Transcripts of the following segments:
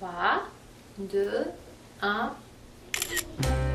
3, 2, 1.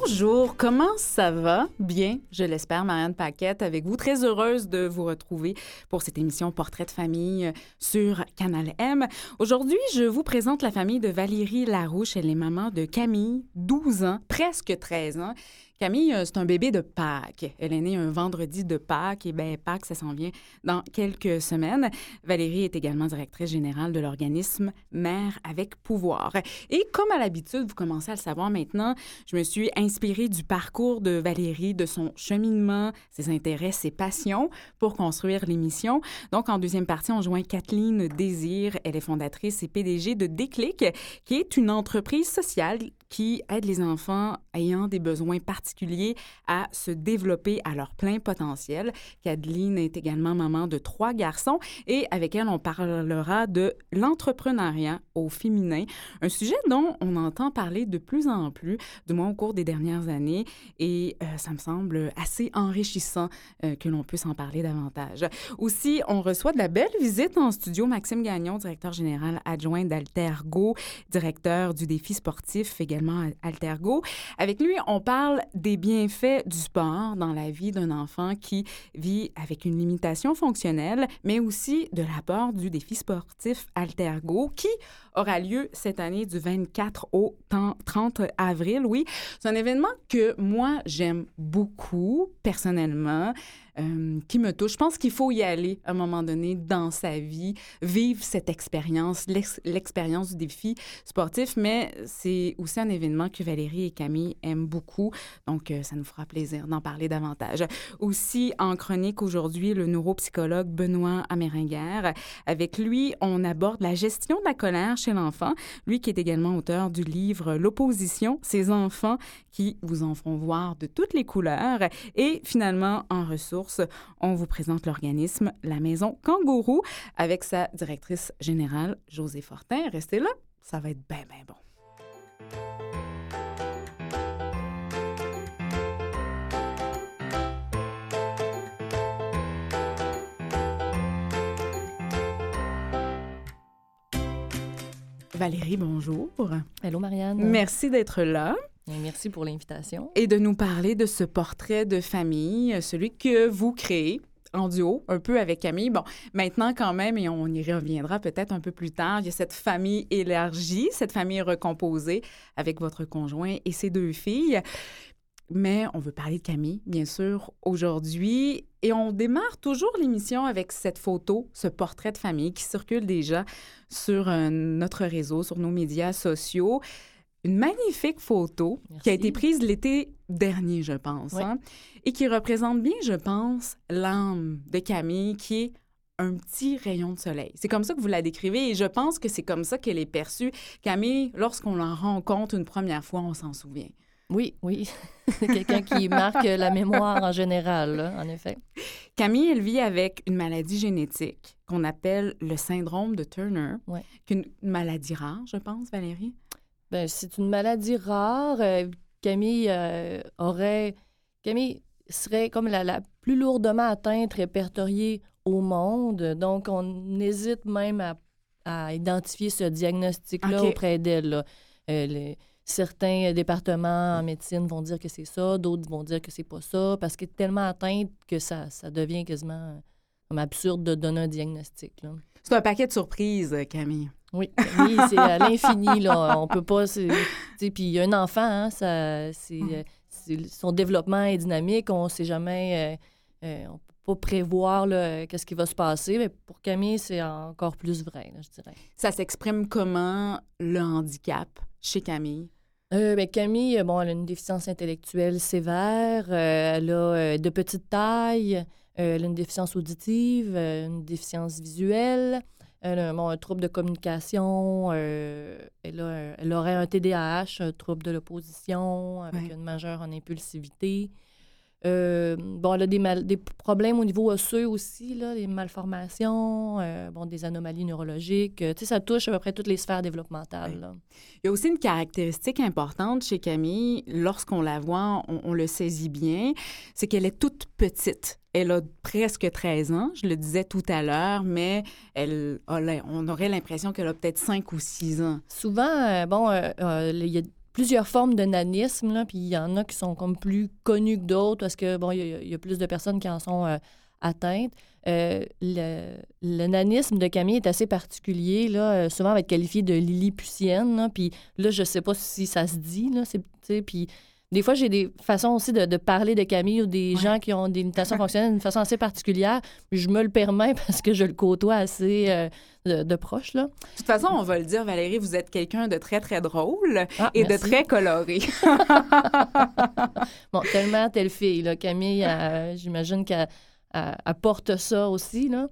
Bonjour, comment ça va? Bien, je l'espère, Marianne Paquette avec vous. Très heureuse de vous retrouver pour cette émission Portrait de famille sur Canal M. Aujourd'hui, je vous présente la famille de Valérie Larouche. Elle est maman de Camille, 12 ans, presque 13 ans, Camille, euh, c'est un bébé de Pâques. Elle est née un vendredi de Pâques et bien Pâques, ça s'en vient dans quelques semaines. Valérie est également directrice générale de l'organisme Mère avec pouvoir. Et comme à l'habitude, vous commencez à le savoir maintenant, je me suis inspirée du parcours de Valérie, de son cheminement, ses intérêts, ses passions pour construire l'émission. Donc en deuxième partie, on joint Kathleen Désir. Elle est fondatrice et PDG de Déclic, qui est une entreprise sociale qui aide les enfants ayant des besoins particuliers à se développer à leur plein potentiel. Kathleen est également maman de trois garçons et avec elle, on parlera de l'entrepreneuriat au féminin, un sujet dont on entend parler de plus en plus, du moins au cours des dernières années, et euh, ça me semble assez enrichissant euh, que l'on puisse en parler davantage. Aussi, on reçoit de la belle visite en studio Maxime Gagnon, directeur général adjoint d'Altergo, directeur du défi sportif également Altergo. Avec lui, on parle des bienfaits du sport dans la vie d'un enfant qui vit avec une limitation fonctionnelle, mais aussi de l'apport du défi sportif Altergo qui aura lieu cette année du 24 au 30 avril. Oui, c'est un événement que moi, j'aime beaucoup personnellement. Euh, qui me touche. Je pense qu'il faut y aller à un moment donné dans sa vie, vivre cette expérience, l'expérience du défi sportif, mais c'est aussi un événement que Valérie et Camille aiment beaucoup, donc euh, ça nous fera plaisir d'en parler davantage. Aussi, en chronique aujourd'hui, le neuropsychologue Benoît Améringuer. Avec lui, on aborde la gestion de la colère chez l'enfant, lui qui est également auteur du livre L'opposition, ces enfants qui vous en font voir de toutes les couleurs, et finalement, en ressources, on vous présente l'organisme La Maison Kangourou avec sa directrice générale, José Fortin. Restez là, ça va être bien, bien bon. Valérie, bonjour. Hello Marianne. Merci d'être là. Merci pour l'invitation. Et de nous parler de ce portrait de famille, celui que vous créez en duo, un peu avec Camille. Bon, maintenant quand même, et on y reviendra peut-être un peu plus tard, il y a cette famille élargie, cette famille recomposée avec votre conjoint et ses deux filles. Mais on veut parler de Camille, bien sûr, aujourd'hui. Et on démarre toujours l'émission avec cette photo, ce portrait de famille qui circule déjà sur euh, notre réseau, sur nos médias sociaux une magnifique photo qui a été prise l'été dernier, je pense, hein, et qui représente bien, je pense, l'âme de Camille, qui est un petit rayon de soleil. C'est comme ça que vous la décrivez et je pense que c'est comme ça qu'elle est perçue. Camille, lorsqu'on la rencontre une première fois, on s'en souvient. Oui, oui. Quelqu'un qui marque la mémoire en général, en effet. Camille, elle vit avec une maladie génétique qu'on appelle le syndrome de Turner, une maladie rare, je pense, Valérie. Ben, c'est une maladie rare. Euh, Camille euh, aurait. Camille serait comme la, plus lourdement atteinte répertoriée au monde. Donc, on hésite même à, identifier ce diagnostic-là auprès d'elle. Euh, certains départements en médecine vont dire que c'est ça, d'autres vont dire que c'est pas ça, parce qu'elle est tellement atteinte que ça, ça devient quasiment comme absurde de donner un diagnostic. C'est un paquet de surprises, Camille. Oui, c'est à l'infini, là. On peut pas... Puis un enfant, hein, ça, c'est, son développement est dynamique. On sait jamais... Euh, euh, on peut pas prévoir qu'est-ce qui va se passer. Mais pour Camille, c'est encore plus vrai, je dirais. Ça s'exprime comment, le handicap, chez Camille? Euh, ben, Camille, bon, elle a une déficience intellectuelle sévère. elle a de petites tailles. elle a une déficience auditive, une déficience visuelle. Elle a un trouble de communication, euh, elle, elle, aurait un TDAH, un trouble de l'opposition, avec une majeure en impulsivité. Euh, bon, elle a des, mal- des problèmes au niveau osseux aussi, là, des malformations, euh, bon, des anomalies neurologiques. Euh, tu sais, ça touche à peu près toutes les sphères développementales. Oui. là. Il y a aussi une caractéristique importante chez Camille, lorsqu'on la voit, on, on le saisit bien, c'est qu'elle est toute petite. Elle a presque 13 ans, je le disais tout à l'heure, mais elle on aurait l'impression qu'elle a peut-être 5 ou 6 ans. Souvent, euh, bon, euh, euh, il y a plusieurs formes de nanisme, puis il y en a qui sont comme plus connues que d'autres parce que, bon, il y, a- plus de personnes qui en sont atteintes. Le, nanisme de Camille est assez particulier, là, souvent va être qualifié de lilliputienne, puis là, je sais pas si ça se dit, là, c'est- puis des fois, j'ai des façons aussi de, de parler de Camille ou des Ouais. gens qui ont des limitations fonctionnelles d'une façon assez particulière, je me le permets parce que je le côtoie assez euh, de, de proche, là. De toute façon, on va le dire, Valérie, vous êtes quelqu'un de très, très drôle Ah, et merci. de très coloré. Bon, tellement telle fille, là. Camille, elle, j'imagine qu'elle elle- elle porte ça aussi, là.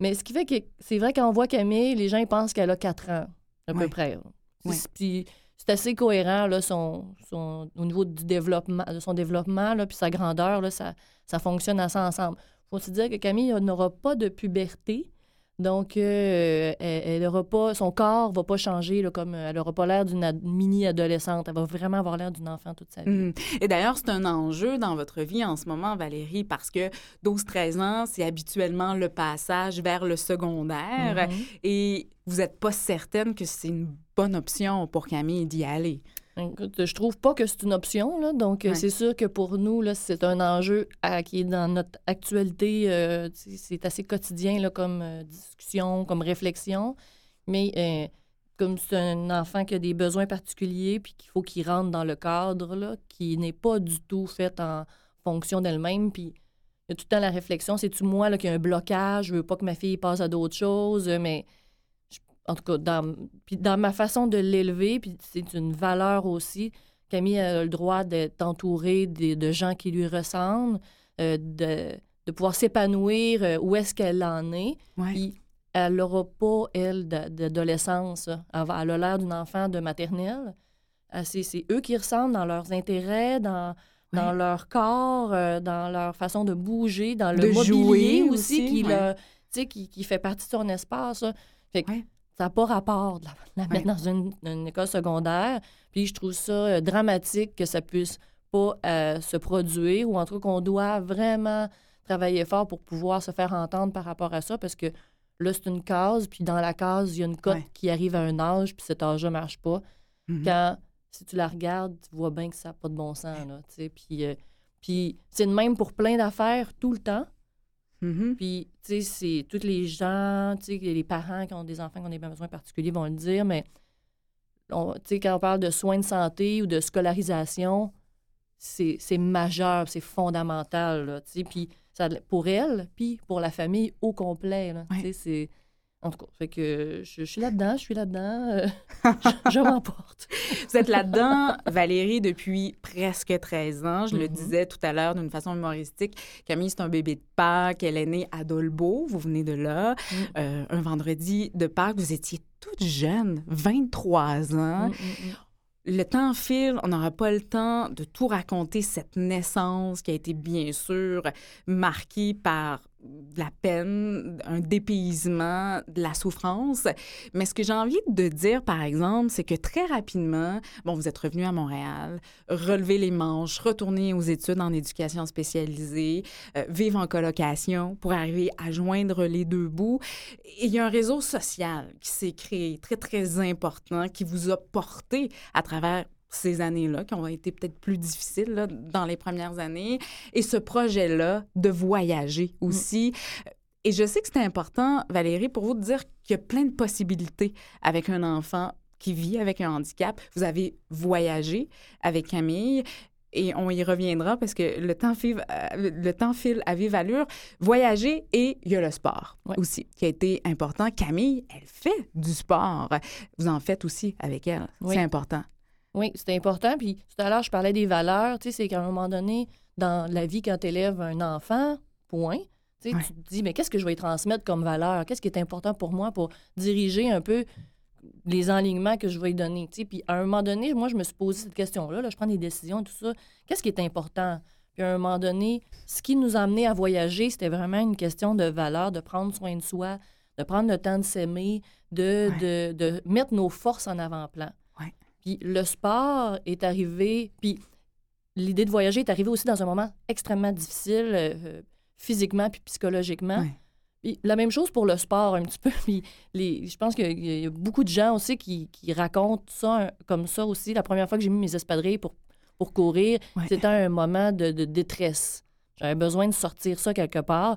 Mais ce qui fait que c'est vrai quand on voit Camille, les gens ils pensent qu'elle a 4 ans, à peu près. Ouais. C'est- Puis c'est assez cohérent, au niveau de son développement, là, puis sa grandeur, là, ça, ça fonctionne assez ensemble. faut se dire que Camille n'aura pas de puberté. Donc, euh, elle, elle aura pas, son corps va pas changer, là, comme elle aura pas l'air d'une ad- mini-adolescente. Elle va vraiment avoir l'air d'une enfant toute sa vie. Mm. Et d'ailleurs, c'est un enjeu dans votre vie en ce moment, Valérie, parce que 12-13 ans, c'est habituellement le passage vers le secondaire Mhm. et vous n'êtes pas certaine que c'est une bonne option pour Camille d'y aller. Écoute, je trouve pas que c'est une option, là. Donc, euh, Ouais. c'est sûr que pour nous, là, c'est un enjeu à- qui est dans notre actualité. euh, c'est assez quotidien, là, comme euh, discussion, comme réflexion. Mais euh, comme c'est un enfant qui a des besoins particuliers, puis qu'il faut qu'il rentre dans le cadre, là, qui n'est pas du tout fait en fonction d'elle-même, puis il y a tout le temps la réflexion, c'est-tu moi là, qui a un blocage, je veux pas que ma fille passe à d'autres choses, mais en tout cas, dans, puis dans ma façon de l'élever, puis c'est une valeur aussi, Camille a le droit d'être entourée de, de gens qui lui ressemblent, euh, de, de pouvoir s'épanouir euh, où est-ce qu'elle en est. Ouais. Puis elle n'aura pas, elle, d'a- d'adolescence. Elle, va- elle a l'air d'une enfant de maternelle. C'est eux qui ressemblent dans leurs intérêts, dans, dans leur corps, euh, dans leur façon de bouger, dans le De mobilier jouer aussi, aussi, qui, ouais. le- qui, qui fait partie de son espace. Fait que. Ça n'a pas rapport de la, la Ouais. mettre dans une, une école secondaire. Puis je trouve ça euh, dramatique que ça puisse pas euh, se produire ou en tout cas qu'on doit vraiment travailler fort pour pouvoir se faire entendre par rapport à ça parce que là, c'est une case, puis dans la case, il y a une cote Ouais. qui arrive à un âge, puis cet âge-là marche pas. Mhm. Quand, si tu la regardes, tu vois bien que ça n'a pas de bon sens, là, tu sais. Puis, euh, puis c'est le même pour plein d'affaires tout le temps. Mhm. Puis, tu sais, c'est tous les gens, tu sais, les parents qui ont des enfants qui ont des besoins particuliers vont le dire, mais, on- tu sais, quand on parle de soins de santé ou de scolarisation, c'est majeur, c'est fondamental, là, tu sais. Puis, ça, pour elle, puis pour la famille au complet, là, sais, c'est... En tout cas, fait que je, je suis là-dedans, je suis là-dedans, euh, je, je m'emporte. Vous êtes là-dedans, Valérie, depuis presque 13 ans. Je le Mhm. disais tout à l'heure d'une façon humoristique. Camille, c'est un bébé de Pâques. Elle est née à Dolbeau. Vous venez de là. Mm. Euh, un vendredi de Pâques, vous étiez toute jeune, 23 ans. Mm, mm, mm. Le temps file, on n'aura pas le temps de tout raconter cette naissance qui a été bien sûr marquée par de la peine, un dépaysement, de la souffrance. Mais ce que j'ai envie de dire, par exemple, c'est que très rapidement, bon, vous êtes revenu à Montréal, relever les manches, retourner aux études en éducation spécialisée, euh, vivre en colocation pour arriver à joindre les deux bouts. Et il y a un réseau social qui s'est créé, très, très important, qui vous a porté à travers ces années-là, qui ont été peut-être plus difficiles là, dans les premières années, et ce projet-là de voyager aussi. Et je sais que c'est important, Valérie, pour vous de dire qu'il y a plein de possibilités avec un enfant qui vit avec un handicap. Vous avez voyagé avec Camille. Et on y reviendra parce que le temps file, euh, le temps file à vive allure. Voyager et il y a le sport Ouais. aussi qui a été important. Camille, elle fait du sport. Vous en faites aussi avec elle. Oui. C'est important. Oui, c'est important. Puis tout à l'heure, je parlais des valeurs. Tu sais, c'est qu'à un moment donné, dans la vie, quand tu élèves un enfant, point, tu sais, Ouais. tu te dis, mais qu'est-ce que je vais transmettre comme valeur? Qu'est-ce qui est important pour moi pour diriger un peu les enlignements que je vais donner? Tu sais, puis à un moment donné, moi, je me suis posé cette question-là. là, je prends des décisions et tout ça. Qu'est-ce qui est important? Puis à un moment donné, ce qui nous a amené à voyager, c'était vraiment une question de valeur, de prendre soin de soi, de prendre le temps de s'aimer, de, de, de mettre nos forces en avant-plan. Puis le sport est arrivé, puis l'idée de voyager est arrivée aussi dans un moment extrêmement difficile, euh, physiquement puis psychologiquement. Puis la même chose pour le sport un petit peu. Puis les, je pense qu'il y a- il y a beaucoup de gens aussi qui, qui racontent ça comme ça aussi. La première fois que j'ai mis mes espadrilles pour, pour courir, c'était un moment de, de détresse. J'avais besoin de sortir ça quelque part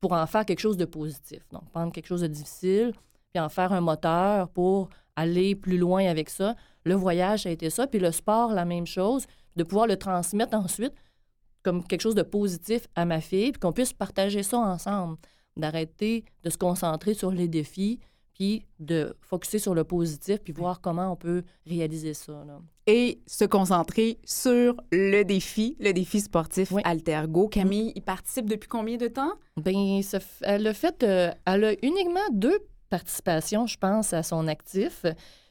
pour en faire quelque chose de positif. Donc, prendre quelque chose de difficile, puis en faire un moteur pour aller plus loin avec ça. Le voyage, ça a été ça. Puis le sport, la même chose. De pouvoir le transmettre ensuite comme quelque chose de positif à ma fille, puis qu'on puisse partager ça ensemble. D'arrêter de se concentrer sur les défis, puis de focuser sur le positif, puis voir comment on peut réaliser ça. là. Et se concentrer sur le défi, le défi sportif Oui. Altergo. Camille, il participe depuis combien de temps? F- elle a fait, euh, elle a uniquement deux participations, je pense, à son actif,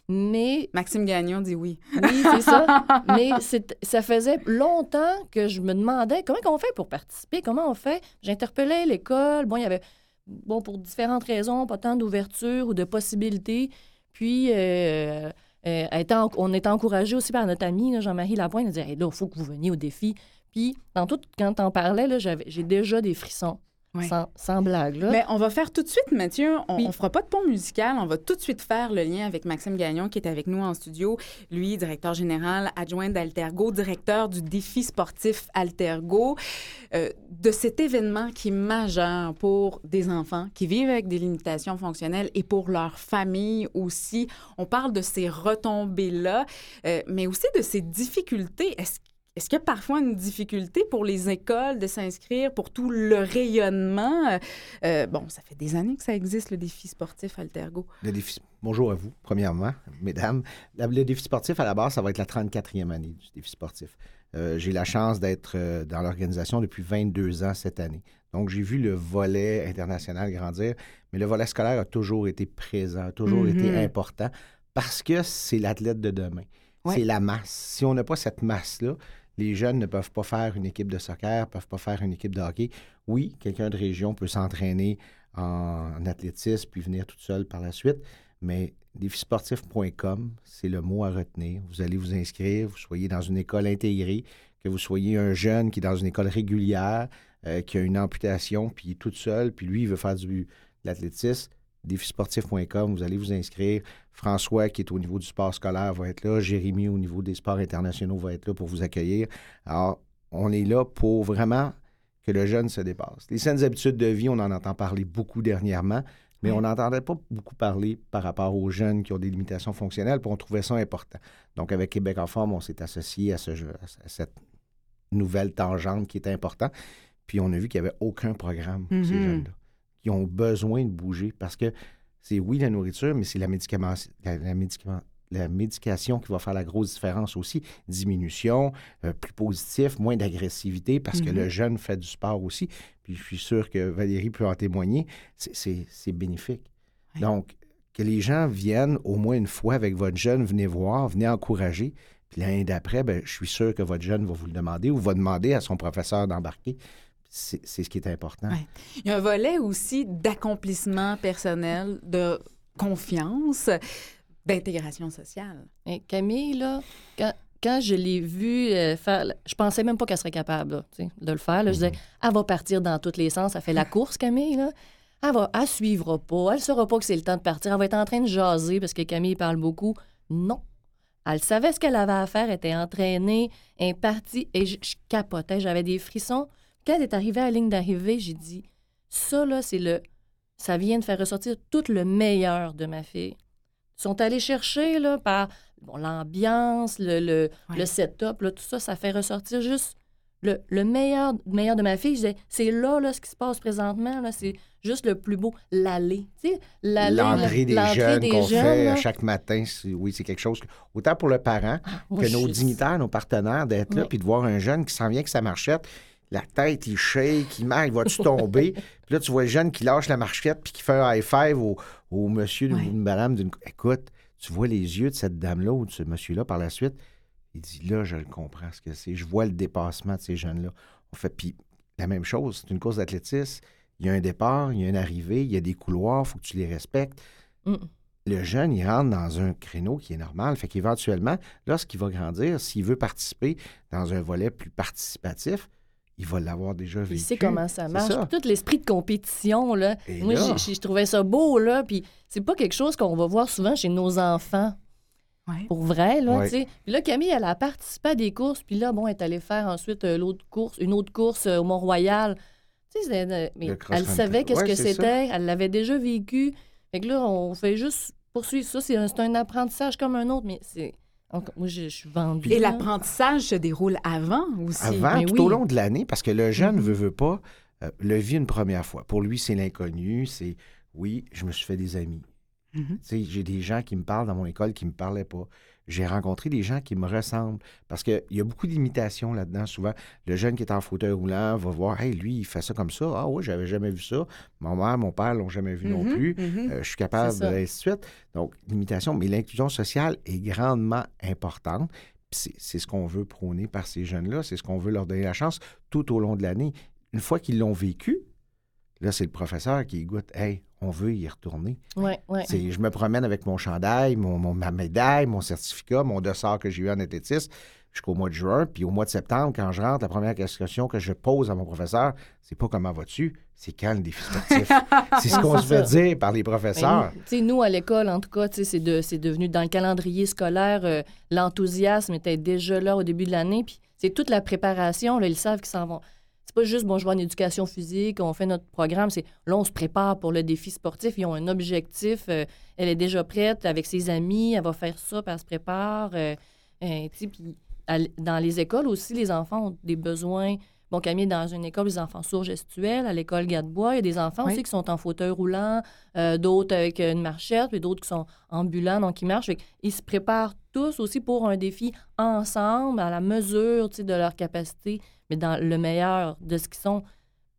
mais Maxime Gagnon dit oui. oui, c'est ça. mais ça faisait longtemps que je me demandais comment on fait pour participer, comment on fait. J'interpellais l'école. Bon, il y avait, bon, pour différentes raisons, pas tant d'ouverture ou de possibilités. Puis, euh, euh, en- on était encouragé aussi par notre ami Jean-Marie Lapointe. Il disait Hey, là, il faut que vous veniez au défi. Puis, dans tout, quand on parlait, j'ai déjà des frissons. Ouais. Sans, sans blague. Là. Mais on va faire tout de suite, Mathieu, on, Oui. on fera pas de pont musical, on va tout de suite faire le lien avec Maxime Gagnon qui est avec nous en studio. Lui, directeur général adjoint d'Altergo, directeur du défi sportif Altergo, euh, de cet événement qui est majeur pour des enfants qui vivent avec des limitations fonctionnelles et pour leur famille aussi. On parle de ces retombées-là, euh, mais aussi de ces difficultés. Est-ce est-ce qu'il y a parfois une difficulté pour les écoles de s'inscrire pour tout le rayonnement? Euh, euh, bon, ça fait des années que ça existe, le défi sportif Altergo. Le défi... Bonjour à vous, premièrement, mesdames. Le défi sportif, à la base, ça va être la 34e année du défi sportif. Euh, j'ai la chance d'être euh, dans l'organisation depuis 22 ans cette année. Donc, j'ai vu le volet international grandir, mais le volet scolaire a toujours été présent, a toujours été important parce que c'est l'athlète de demain. Ouais. C'est la masse. Si on n'a pas cette masse-là, les jeunes ne peuvent pas faire une équipe de soccer, ne peuvent pas faire une équipe de hockey. Oui, quelqu'un de région peut s'entraîner en athlétisme puis venir tout seul par la suite, mais défisportif.com, c'est le mot à retenir. Vous allez vous inscrire, vous soyez dans une école intégrée, que vous soyez un jeune qui est dans une école régulière, euh, qui a une amputation, puis il est tout seul, puis lui, il veut faire du, de l'athlétisme. Défisportif.com, vous allez vous inscrire. François, qui est au niveau du sport scolaire, va être là. Jérémy, au niveau des sports internationaux, va être là pour vous accueillir. Alors, on est là pour vraiment que le jeune se dépasse. Les saines habitudes de vie, on en entend parler beaucoup dernièrement, mais Oui. on n'entendait pas beaucoup parler par rapport aux jeunes qui ont des limitations fonctionnelles, puis on trouvait ça important. Donc, avec Québec en forme, on s'est associé à, ce jeu, à cette nouvelle tangente qui est importante. Puis on a vu qu'il n'y avait aucun programme pour ces Mhm. jeunes-là, qui ont besoin de bouger parce que c'est oui la nourriture, mais c'est la, médicament, la, la médicament- la médication qui va faire la grosse différence aussi. Diminution, euh, plus positif, moins d'agressivité parce que Mhm. le jeune fait du sport aussi. Puis je suis sûr que Valérie peut en témoigner. C'est- bénéfique. Donc, que les gens viennent au moins une fois avec votre jeune, venez voir, venez encourager. Puis l'année d'après, ben, je suis sûr que votre jeune va vous le demander ou va demander à son professeur d'embarquer. C'est ce qui est important. Ouais. Il y a un volet aussi d'accomplissement personnel, de confiance, d'intégration sociale. Et Camille, là, quand, quand je l'ai vue euh, faire, je pensais même pas qu'elle serait capable là, tu sais, de le faire. là. Je disais, elle va partir dans tous les sens. Elle fait la course, Camille. Là. Elle va, elle suivra pas. Elle saura pas que c'est le temps de partir. Elle va être en train de jaser parce que Camille parle beaucoup. Non. Elle savait ce qu'elle avait à faire, elle était entraînée, elle est partie et je, je capotais, j'avais des frissons. Quand elle est arrivée à la ligne d'arrivée, j'ai dit, ça là, c'est le, ça vient de faire ressortir tout le meilleur de ma fille. Ils sont allés chercher là, par bon, l'ambiance, le, le, Ouais. le setup, là, tout ça, ça fait ressortir juste le, le meilleur, meilleur de ma fille. Je disais, c'est là, là, ce qui se passe présentement, là, c'est juste le plus beau, l'aller. Tu sais, l'aller, L'entrée des l'entrée jeunes des qu'on jeunes, fait là. à chaque matin, c'est- oui, c'est quelque chose, que- autant pour le parent Moi, que nos dignitaires, nos partenaires, d'être là, puis de voir un jeune qui s'en vient avec sa marchette, la tête, il shake, il marche, il va-tu tomber? puis là, tu vois le jeune qui lâche la marchette, puis qui fait un high five au, au monsieur ou Ouais. une madame. d'une- Écoute, tu vois les yeux de cette dame-là ou de ce monsieur-là par la suite? Il dit, là, je le comprends ce que c'est. Je vois le dépassement de ces jeunes-là. On fait, puis la même chose, c'est une course d'athlétisme. Il y a un départ, il y a une arrivée, il y a des couloirs, il faut que tu les respectes. Mm. Le jeune, il rentre dans un créneau qui est normal. Fait qu'éventuellement, lorsqu'il va grandir, s'il veut participer dans un volet plus participatif, il va l'avoir déjà vécu. Il sait comment ça marche. ça. Tout l'esprit de compétition, là. Et Moi, là- je trouvais ça beau, là. Puis c'est pas quelque chose qu'on va voir souvent chez nos enfants. Ouais. Pour vrai, là, Ouais. tu sais. Puis là, Camille, elle a participé à des courses, puis là, bon, elle est allée faire ensuite euh, l'autre course, une autre course euh, au Mont-Royal. Tu sais, euh, mais elle savait qu'est-ce Ouais, que c'était, elle l'avait déjà vécu. Fait que là, on fait juste poursuivre ça. C'est un, c'est un apprentissage comme un autre, mais c'est... encore- Moi, je, je suis vendue. Et l'apprentissage se déroule avant aussi. Avant, mais tout oui. au long de l'année, parce que le jeune Mhm. veut, veut pas, euh, le vit une première fois. Pour lui, c'est l'inconnu, c'est oui, je me suis fait des amis. Mhm. J'ai des gens qui me parlent dans mon école qui ne me parlaient pas. J'ai rencontré des gens qui me ressemblent. Parce qu'il y a beaucoup d'imitations là-dedans. Souvent, le jeune qui est en fauteuil roulant va voir Hey, lui, il fait ça comme ça. Ah oui, j'avais jamais vu ça. Ma mère, mon père l'ont jamais vu non Mhm, plus. mhm. Euh, je suis capable, et ainsi de suite. Donc, l'imitation, mais l'inclusion sociale est grandement importante. C'est ce qu'on veut prôner par ces jeunes-là. C'est ce qu'on veut leur donner la chance tout au long de l'année. Une fois qu'ils l'ont vécu, là, c'est le professeur qui goûte Hey, on veut y retourner. Ouais, ouais. C'est- Je me promène avec mon chandail, mon, mon- ma médaille, mon certificat, mon dossard que j'ai eu en athlétisme jusqu'au mois de juin. Puis au mois de septembre, quand je rentre, la première question que je pose à mon professeur, c'est pas comment vas-tu, c'est quand le défi sportif? c'est ce qu'on se fait dire par les Ben, professeurs. sais, nous, à l'école, en tout cas, c'est de- c'est devenu dans le calendrier scolaire, euh, l'enthousiasme était déjà là au début de l'année. Puis c'est toute la préparation. Là, ils savent qu'ils s'en vont. C'est pas juste, bon, je vais en éducation physique, on fait notre programme. C'est là, on se prépare pour le défi sportif. Ils ont un objectif. euh, elle est déjà prête avec ses amis. Elle va faire ça, puis elle se prépare. euh, euh, dans les écoles aussi, les enfants ont des besoins. Bon, Camille est dans une école des enfants sourds gestuels, à l'école Gadebois. Il y a des enfants Oui. aussi qui sont en fauteuil roulant, euh, d'autres avec une marchette, puis d'autres qui sont ambulants, donc ils marchent. Ils se préparent tous aussi pour un défi ensemble, à la mesure de leur capacité, mais dans le meilleur de ce qu'ils sont.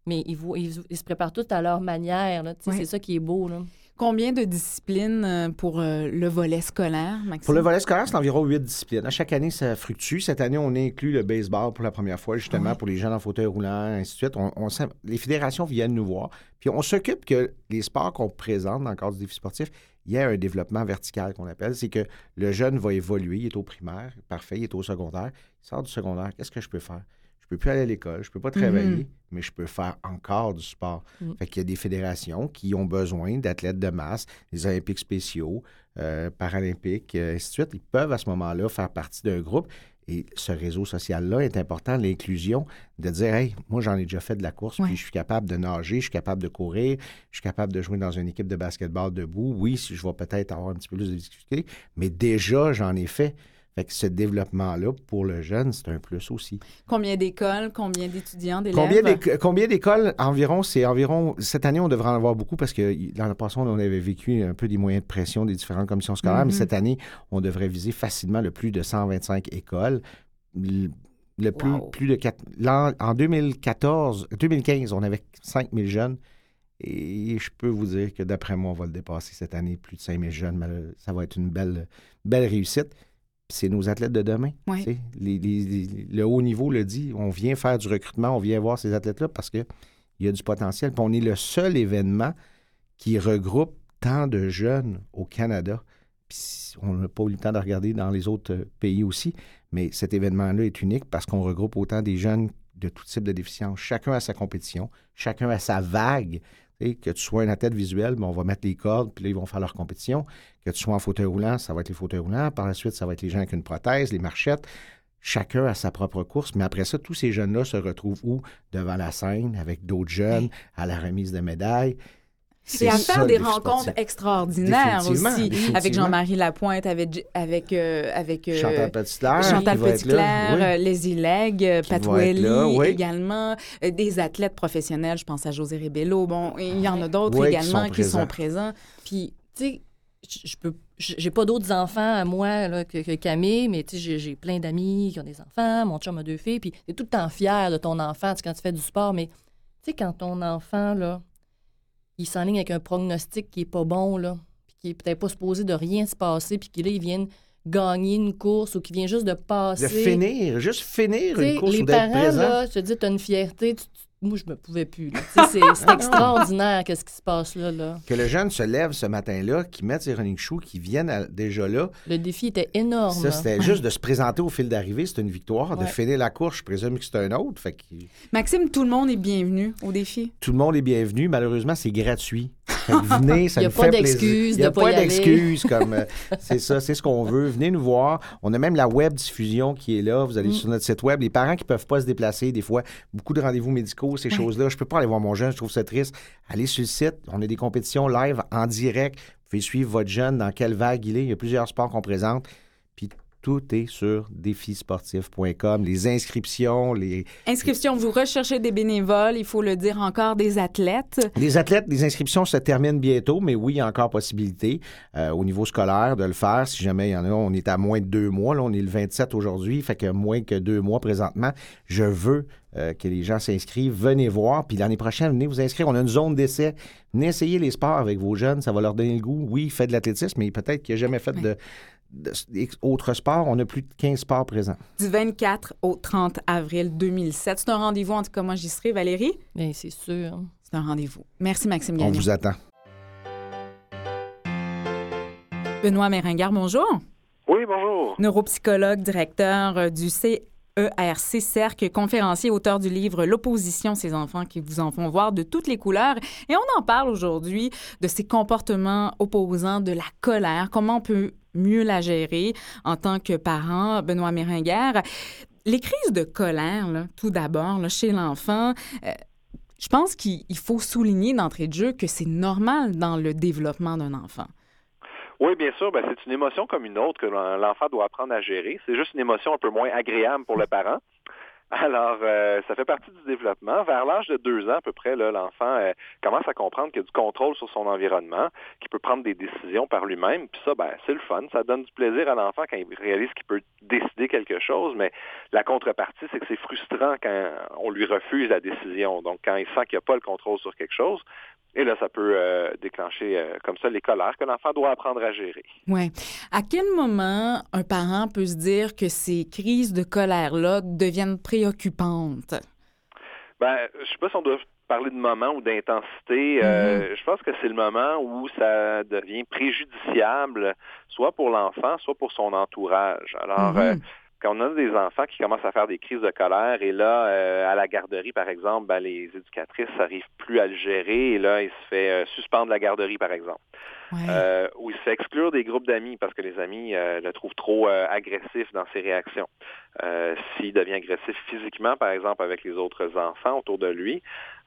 Mais ils, ils, ils se préparent tous à leur manière. Oui. C'est ça qui est beau. Là. Combien de disciplines euh, pour euh, le volet scolaire, Maxime? Pour le volet scolaire, c'est environ huit disciplines. À chaque année, ça fluctue. Cette année, on inclut le baseball pour la première fois, justement, Oui. pour les jeunes en fauteuil roulant, ainsi de suite. On, les fédérations viennent nous voir. Puis on s'occupe que les sports qu'on présente dans le cadre du défi sportif, il y a un développement vertical qu'on appelle. C'est que le jeune va évoluer. Il est au primaire, parfait, il est au secondaire. Il sort du secondaire. Qu'est-ce que je peux faire? Je peux plus aller à l'école, je peux pas travailler, mais je peux faire encore du sport. Mhm. Fait qu'il y a des fédérations qui ont besoin d'athlètes de masse, des Olympiques spéciaux, euh, Paralympiques, euh, ainsi de suite. Ils peuvent à ce moment-là faire partie d'un groupe. Et ce réseau social-là est important, l'inclusion, de dire Hey, moi j'en ai déjà fait de la course, Ouais. puis je suis capable de nager, je suis capable de courir, je suis capable de jouer dans une équipe de basketball debout. Oui, je vais peut-être avoir un petit peu plus de difficultés, mais déjà j'en ai fait. Fait que ce développement-là, pour le jeune, c'est un plus aussi. Combien d'écoles, combien d'étudiants, d'élèves? Combien d'éc- Combien d'écoles environ? C'est environ. Cette année, on devrait en avoir beaucoup parce que l'année passée, on avait vécu un peu des moyens de pression des différentes commissions scolaires, mais Mhm. cette année, on devrait viser facilement le plus de 125 écoles. Le, le plus, Wow. plus de quatre- l'an- En 2014, 2015, on avait 5000 jeunes. Et je peux vous dire que d'après moi, on va le dépasser cette année, plus de 5000 jeunes. Mal- Ça va être une belle, belle réussite. C'est nos athlètes de demain. Oui. Les- les- les- le haut niveau le dit. On vient faire du recrutement, on vient voir ces athlètes-là parce qu'il y a du potentiel. Puis on est le seul événement qui regroupe tant de jeunes au Canada. Puis on n'a pas eu le temps de regarder dans les autres euh, pays aussi, mais cet événement-là est unique parce qu'on regroupe autant des jeunes de tout type de déficience. Chacun a sa compétition, chacun a sa vague. Que tu sois un athlète visuel, ben, on va mettre les cordes, puis là, ils vont faire leur compétition. Que tu sois en fauteuil roulant, ça va être les fauteuils roulants. Par la suite, ça va être les gens avec une prothèse, les marchettes. Chacun a sa propre course, mais après ça, tous ces jeunes-là se retrouvent où? Devant la scène, avec d'autres jeunes, à la remise de médailles. À C'est ça, faire des rencontres extraordinaires aussi, avec. Jean-Marie Lapointe, avec, avec, euh, avec euh, Chantal Petitclerc. Chantal. Petitclerc, Oui. euh, euh, Qui Pat oui. également, des athlètes professionnels, je pense à José Ribello, bon, il y en a d'autres Oui, qui également sont qui sont présents. Puis, tu sais, je peux. J'ai pas d'autres enfants à moi là, que, que Camille, mais tu sais, j'ai- plein d'amis qui ont des enfants. Mon chum a deux filles. Puis, t'es tout le temps fier de ton enfant quand tu fais du sport. Mais, tu sais, quand ton enfant, là, il s'enligne avec un prognostic qui est pas bon, là, puis qui est peut-être pas supposé de rien se passer, puis qu'il là, ils viennent gagner une course ou qui vient juste de passer. De finir, juste finir T'sais, une course les ou d'être parents, présent. là, je te dis, tu as une fierté. tu- moi, je me pouvais plus. C'est c'est extraordinaire, qu'est-ce qui se passe là, là. Que le jeune se lève ce matin-là, qu'il mette ses running shoes, qu'il vienne à- déjà là. Le défi était énorme. Ça, c'était juste de se présenter au fil d'arrivée, c'est une victoire. De finir la course, je présume que c'est un autre. Fait que Maxime, tout le monde est bienvenu au défi. tout le monde est bienvenu. Malheureusement, c'est gratuit. Venez, ça Il y a nous pas fait plaisir. d'excuse Il n'y a pas d'excuses. comme euh, C'est ça, c'est ce qu'on veut. Venez nous voir. On a même la web diffusion qui est là. Vous allez Mm. sur notre site web. Les parents qui ne peuvent pas se déplacer, des fois, beaucoup de rendez-vous médicaux, ces choses-là. Je peux pas aller voir mon jeune, je trouve ça triste. Allez sur le site. On a des compétitions live en direct. Vous pouvez suivre votre jeune dans quelle vague il est. Il y a plusieurs sports qu'on présente. Puis tout est sur défisportif.com. Les inscriptions, les, Inscription, vous recherchez des bénévoles, il faut le dire encore, des athlètes. Les athlètes, les inscriptions se terminent bientôt, mais oui, il y a encore possibilité euh, au niveau scolaire de le faire. Si jamais il y en a, on est à moins de deux mois. Là, on est le 27 aujourd'hui, fait que moins que deux mois présentement. Je veux euh, que les gens s'inscrivent. Venez voir. Puis l'année prochaine, venez vous inscrire. On a une zone d'essai. Venez essayer les sports avec vos jeunes. Ça va leur donner le goût. Oui, fait de l'athlétisme, mais peut-être qu'il n'a jamais fait de- d'autres sports. On a plus de 15 sports présents. Du 24 au 30 avril 2007. C'est un rendez-vous, en tout cas, moi, j'y serai. Valérie, Mais c'est sûr. c'est un rendez-vous. Merci, Maxime On vous attend. Benoît Méringard, bonjour. Oui, bonjour. Neuropsychologue, directeur euh, du CERC, CERC, conférencier, auteur du livre L'opposition, ces enfants qui vous en font voir de toutes les couleurs. Et on en parle aujourd'hui de ces comportements opposants, de la colère, comment on peut mieux la gérer en tant que parent. Benoît Méringard, les crises de colère, tout d'abord, chez l'enfant, euh, je pense qu'il il faut souligner d'entrée de jeu que c'est normal dans le développement d'un enfant. Oui, bien sûr, ben, c'est une émotion comme une autre que l'en- l'enfant doit apprendre à gérer. C'est juste une émotion un peu moins agréable pour le parent. Alors, euh, ça fait partie du développement. Vers l'âge de deux ans à peu près, l'enfant euh, commence à comprendre qu'il y a du contrôle sur son environnement, qu'il peut prendre des décisions par lui-même. Puis ça, ben, c'est le fun. Ça donne du plaisir à l'enfant quand il réalise qu'il peut décider quelque chose. Mais la contrepartie, c'est que c'est frustrant quand on lui refuse la décision. Donc, quand il sent qu'il n'y a pas le contrôle sur quelque chose, et là, ça peut euh, déclencher euh, comme ça les colères que l'enfant doit apprendre à gérer. Ouais. À quel moment un parent peut se dire que ces crises de colère-là deviennent préoccupantes? Ben, je sais pas si on doit parler de moment ou d'intensité. Euh, je pense que c'est le moment où ça devient préjudiciable, soit pour l'enfant, soit pour son entourage. Alors, Mhm. Quand on a des enfants qui commencent à faire des crises de colère, et là, euh, à la garderie, par exemple, ben, les éducatrices n'arrivent plus à le gérer, et là, il se fait euh, suspendre la garderie, par exemple. Ouais. Euh, où il se fait exclure des groupes d'amis parce que les amis le trouvent trop agressif dans ses réactions. S'il devient agressif physiquement, par exemple, avec les autres enfants autour de lui,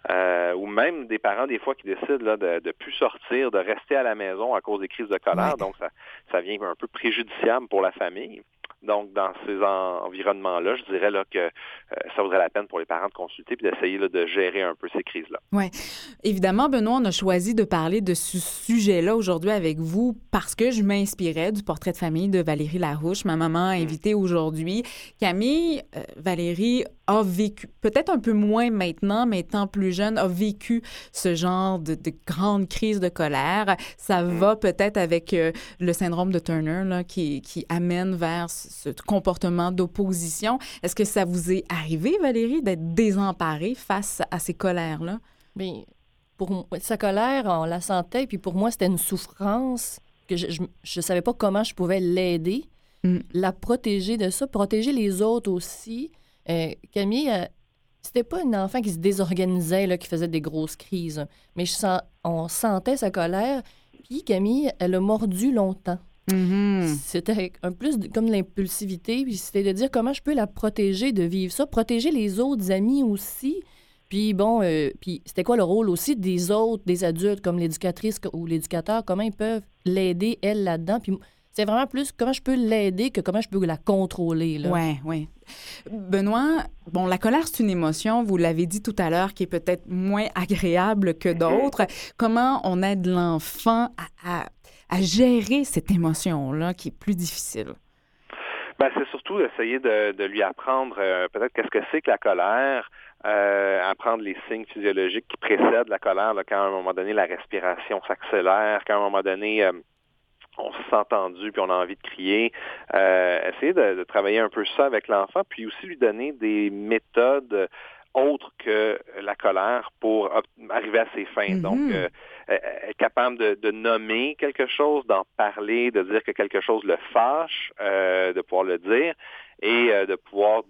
euh, ou même des parents, des fois, qui décident là, de ne plus sortir, de rester à la maison à cause des crises de colère, Ouais. donc ça, ça vient un peu préjudiciable pour la famille. Donc, dans ces en- environnements-là, je dirais là, que euh, ça vaudrait la peine pour les parents de consulter et d'essayer de gérer un peu ces crises-là. Évidemment, Benoît, on a choisi de parler de ce sujet-là aujourd'hui avec vous parce que je m'inspirais du portrait de famille de Valérie Larouche, ma maman invitée aujourd'hui. Camille, euh, Valérie a vécu, peut-être un peu moins maintenant, mais étant plus jeune, a vécu ce genre de, de grande crise de colère. Ça va peut-être avec euh, le syndrome de Turner là, qui, qui amène vers ce comportement d'opposition. Est-ce que ça vous est arrivé, Valérie, d'être désemparée face à ces colères-là? Mais pour sa colère, on la sentait, puis pour moi, c'était une souffrance que je ne savais pas comment je pouvais l'aider, Mm. la protéger de ça, protéger les autres aussi. Euh, Camille, euh, c'était pas un enfant qui se désorganisait, là, qui faisait des grosses crises, mais je sens, on sentait sa colère. Puis Camille, elle a mordu longtemps. Mhm. C'était un plus de- comme l'impulsivité, puis c'était de dire comment je peux la protéger de vivre ça, protéger les autres amis aussi. Puis bon, euh, puis c'était quoi le rôle aussi des autres, des adultes comme l'éducatrice ou l'éducateur, comment ils peuvent l'aider elle là-dedans? Puis c'est vraiment plus comment je peux l'aider que comment je peux la contrôler là. Oui, oui. Benoît, bon, la colère, c'est une émotion, vous l'avez dit tout à l'heure, qui est peut-être moins agréable que d'autres. Comment on aide l'enfant à, à- à gérer cette émotion-là qui est plus difficile? Ben, c'est surtout d'essayer de, de lui apprendre euh, peut-être qu'est-ce que c'est que la colère, euh, apprendre les signes physiologiques qui précèdent la colère, là, quand à un moment donné la respiration s'accélère, quand à un moment donné euh, on se sent entendu, puis on a envie de crier. Essayer de, de, travailler un peu ça avec l'enfant, puis aussi lui donner des méthodes autres que la colère pour arriver à ses fins. Mhm. Donc, euh, être capable de, nommer quelque chose, d'en parler, de dire que quelque chose le fâche, euh, de pouvoir le dire et euh, de pouvoir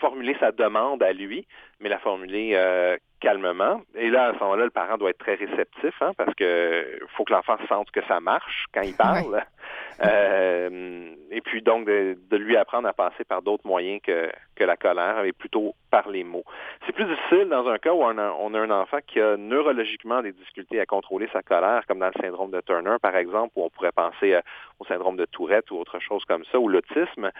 formuler sa demande à lui, mais la formuler euh, calmement. Et là, à ce moment-là, le parent doit être très réceptif, hein, parce que faut que l'enfant sente que ça marche quand il parle. Ouais. Euh, et puis donc de, de, lui apprendre à passer par d'autres moyens que, que la colère, et plutôt par les mots. C'est plus difficile dans un cas où on a, on a un enfant qui a neurologiquement des difficultés à contrôler sa colère, comme dans le syndrome de Turner, par exemple, où on pourrait penser euh, au syndrome de Tourette ou autre chose comme ça, ou l'autisme.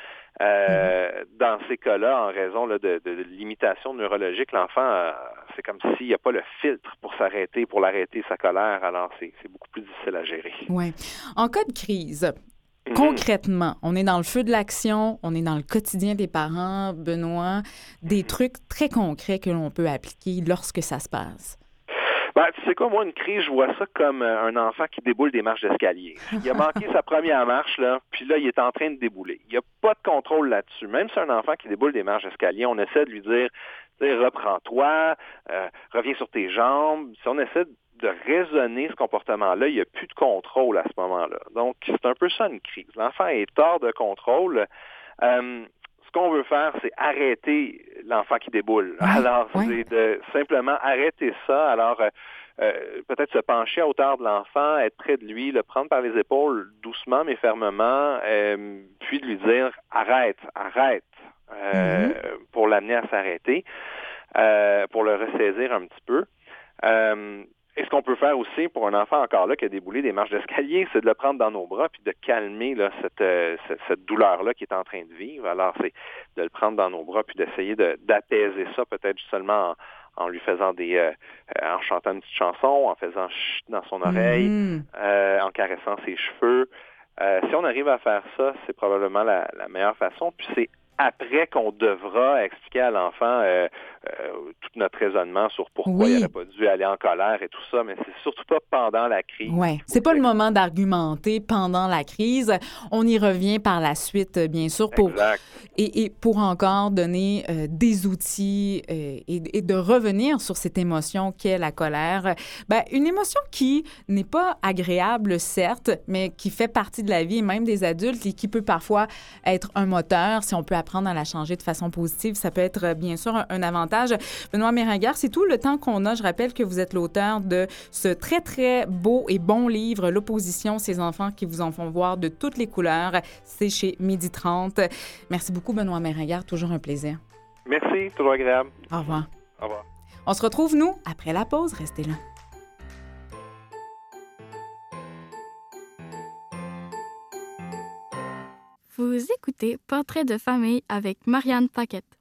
Euh, mm-hmm. Dans ces cas-là, en raison là, de, de, de limitations neurologiques, l'enfant, euh, c'est comme s'il n'y a pas le filtre pour s'arrêter, pour l'arrêter sa colère. Alors, c'est beaucoup plus difficile à gérer. Oui. En cas de crise, Concrètement, on est dans le feu de l'action, on est dans le quotidien des parents, Benoît, des trucs très concrets que l'on peut appliquer lorsque ça se passe. Ben, tu sais quoi, moi, une crise, je vois ça comme euh, un enfant qui déboule des marches d'escalier. Il a manqué sa première marche, là, puis là, il est en train de débouler. Il n'y a pas de contrôle là-dessus. Même si un enfant qui déboule des marches d'escalier, on essaie de lui dire, reprends-toi, euh, reviens sur tes jambes. Si on essaie de raisonner ce comportement-là, il n'y a plus de contrôle à ce moment-là. Donc, c'est un peu ça une crise. L'enfant est hors de contrôle. Euh, ce qu'on veut faire, c'est arrêter l'enfant qui déboule. Oui, Alors, oui. c'est de simplement arrêter ça. Alors, euh, euh, peut-être se pencher à hauteur de l'enfant, être près de lui, le prendre par les épaules doucement mais fermement, euh, puis de lui dire arrête, arrête, mm -hmm. pour l'amener à s'arrêter, pour le ressaisir un petit peu. Et ce qu'on peut faire aussi pour un enfant encore là qui a déboulé des marches d'escalier, c'est de le prendre dans nos bras puis de calmer là, cette, euh, cette, cette douleur-là qu'il est en train de vivre. Alors, c'est de le prendre dans nos bras puis d'essayer d'apaiser ça peut-être seulement en, en, lui faisant des... Euh, en chantant une petite chanson, en faisant chut dans son oreille, mm -hmm. en caressant ses cheveux. Euh, si on arrive à faire ça, c'est probablement la, la meilleure façon. Puis c'est après qu'on devra expliquer à l'enfant euh, euh, tout notre raisonnement sur pourquoi oui. il n'aurait pas dû aller en colère et tout ça, mais c'est surtout pas pendant la crise. Oui, c'est pas le moment d'argumenter pendant la crise. On y revient par la suite, bien sûr, pour exact. Et, et, pour encore donner euh, des outils euh, et, et, de revenir sur cette émotion qu'est la colère. Ben, une émotion qui n'est pas agréable, certes, mais qui fait partie de la vie, même des adultes, et qui peut parfois être un moteur si on peut apprendre à la changer de façon positive. Ça peut être bien sûr un, un avantage. Benoît Méringuer, c'est tout le temps qu'on a. Je rappelle que vous êtes l'auteur de ce très, très beau et bon livre, L'opposition, ces enfants qui vous en font voir de toutes les couleurs. C'est chez Midi 30. Merci beaucoup, Benoît Méringuer. Toujours un plaisir. Merci, toujours agréable. Au revoir. Au revoir. On se retrouve, nous, après la pause. Restez là. Vous écoutez Portrait de famille avec Marianne Paquette.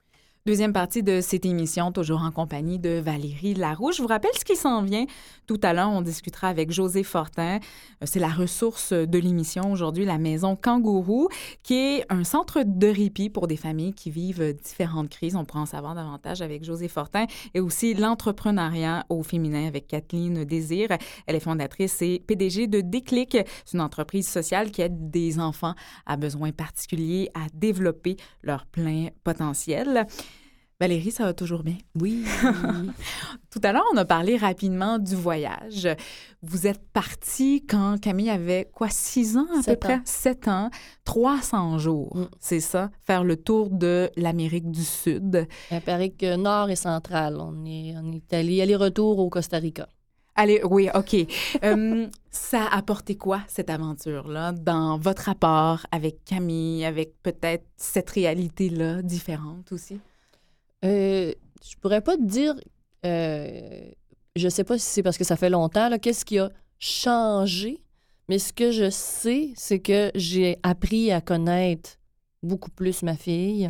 Deuxième partie de cette émission, toujours en compagnie de Valérie Larouche. Je vous rappelle ce qui s'en vient. Tout à l'heure, on discutera avec José Fortin. C'est la ressource de l'émission aujourd'hui, la Maison Kangourou, qui est un centre de répit pour des familles qui vivent différentes crises. On pourra en savoir davantage avec José Fortin et aussi l'entrepreneuriat au féminin avec Kathleen Désir. Elle est fondatrice et PDG de Déclic. C'est une entreprise sociale qui aide des enfants à besoins particuliers à développer leur plein potentiel. Valérie, ça va toujours bien? Oui. Tout à l'heure, on a parlé rapidement du voyage. Vous êtes parti quand Camille avait quoi, six ans à Sept peu près? Sept ans, 300 jours, Mm. c'est ça, faire le tour de l'Amérique du Sud. Amérique nord et centrale. On est, est allé aller-retour au Costa Rica. Allez, oui, OK. Euh, ça a apporté quoi, cette aventure-là, dans votre rapport avec Camille, avec peut-être cette réalité-là différente aussi? Euh, je pourrais pas te dire, euh, je sais pas si c'est parce que ça fait longtemps, qu'est-ce qui a changé, mais ce que je sais, c'est que j'ai appris à connaître beaucoup plus ma fille,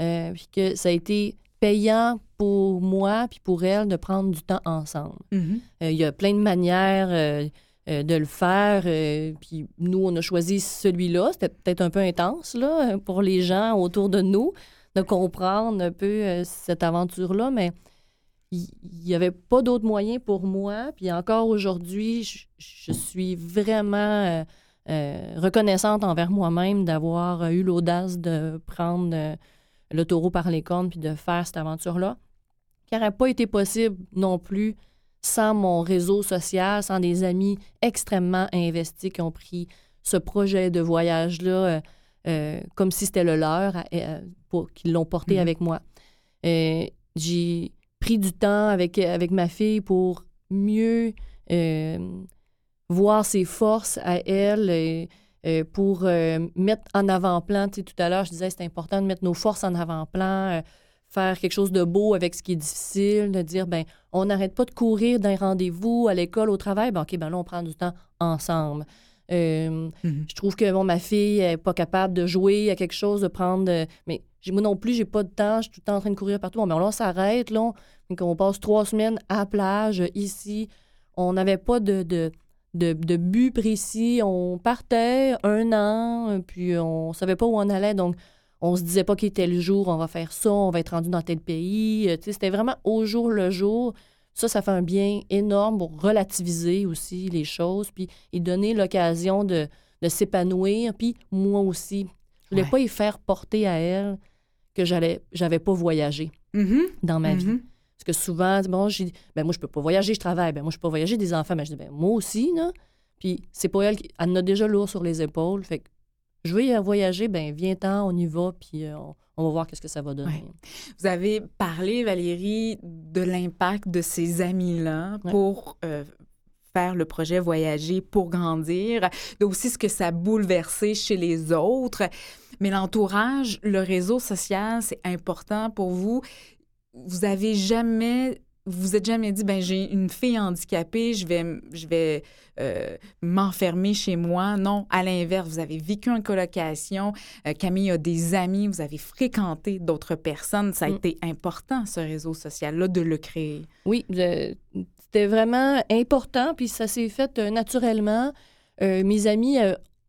euh, puis que ça a été payant pour moi puis pour elle de prendre du temps ensemble. Mhm. Euh, Il y a plein de manières euh, de le faire. puis nous, on a choisi celui-là. C'était peut-être un peu intense là, pour les gens autour de nous de comprendre un peu euh, cette aventure-là, mais il n'y avait pas d'autre moyen pour moi. Puis encore aujourd'hui, je, suis vraiment euh, euh, reconnaissante envers moi-même d'avoir eu l'audace de prendre le taureau par les cornes puis de faire cette aventure-là, qui n'aurait pas été possible non plus sans mon réseau social, sans des amis extrêmement investis qui ont pris ce projet de voyage-là euh, comme si c'était le leur, euh, pour- qu'ils l'ont porté Mhm. avec moi. Euh, J'ai pris du temps avec, avec ma fille pour mieux voir ses forces à elle, et, euh, pour euh, mettre en avant-plan. Tu sais, tout à l'heure, je disais c'est important de mettre nos forces en avant-plan, euh, faire quelque chose de beau avec ce qui est difficile, de dire, ben on n'arrête pas de courir d'un rendez-vous à l'école, au travail, ben OK, ben là, on prend du temps ensemble. Euh, Mhm. Je trouve que bon, ma fille n'est pas capable de jouer à quelque chose, de prendre. euh, mais j'ai- moi non plus, j'ai pas de temps, je suis tout le temps en train de courir partout. Bon, mais là, on s'arrête, là. On, on passe trois semaines à la plage, ici. On n'avait pas de, de, de, de but précis. On partait un an, puis on savait pas où on allait. Donc, on se disait pas qu'il était le jour, on va faire ça, on va être rendu dans tel pays. Euh, C'était vraiment au jour le jour. Ça, ça fait un bien énorme pour relativiser aussi les choses, puis et donner l'occasion de, de s'épanouir. Puis moi aussi, je voulais Ouais. pas y faire porter à elle que j'allais, j'avais pas voyagé Mhm. dans ma vie. Mhm. Parce que souvent, bon, j'ai ben moi, je peux pas voyager, je travaille. Ben moi, je peux pas voyager des enfants. Mais je dis, ben moi aussi, là. Puis c'est pas elle qui elle en a déjà lourd sur les épaules. Fait que je veux y voyager, ben viens-t'en, on y va, puis euh, on, on va voir qu'est-ce que ça va donner. Ouais. Vous avez parlé, Valérie, de l'impact de ces amis-là Ouais. pour euh, faire le projet Voyager pour grandir, de aussi ce que ça a bouleversé chez les autres. Mais l'entourage, le réseau social, c'est important pour vous. Vous avez jamais vous êtes jamais dit ben j'ai une fille handicapée, je vais je vais euh, m'enfermer chez moi. Non, à l'inverse, vous avez vécu en colocation. Euh, Camille a des amis, vous avez fréquenté d'autres personnes. Ça a Mm. été important ce réseau social là de le créer. Oui, c'était vraiment important, puis ça s'est fait euh, naturellement. Mes amis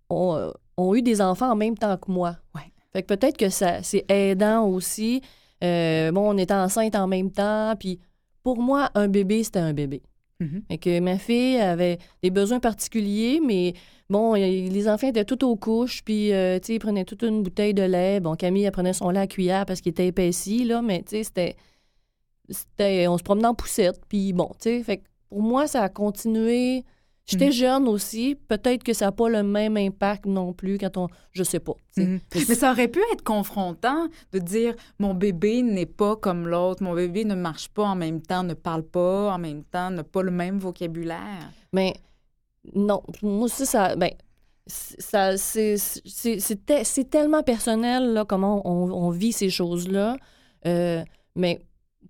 ont, ont eu des enfants en même temps que moi. Ouais. Fait que peut-être que ça c'est aidant aussi. Bon, on était enceinte en même temps, puis pour moi, un bébé, c'était un bébé. Mhm. Fait que ma fille avait des besoins particuliers, mais bon, les enfants étaient tout aux couches, puis, euh, tu sais, ils prenaient toute une bouteille de lait. Bon, Camille, elle prenait son lait à cuillère parce qu'il était épaissi, là, mais, tu sais, c'était... c'était... On se promenait en poussette, puis bon, tu sais, fait que pour moi, ça a continué... J'étais Mhm. jeune aussi, peut-être que ça n'a pas le même impact non plus quand on... Je sais pas. Mhm. Mais ça aurait pu être confrontant de dire mon bébé n'est pas comme l'autre, mon bébé ne marche pas en même temps, ne parle pas en même temps, n'a pas le même vocabulaire. Mais non, moi aussi, ça. Ben, c'est- ça, tellement personnel, là, comment on, on vit ces choses-là. Euh, mais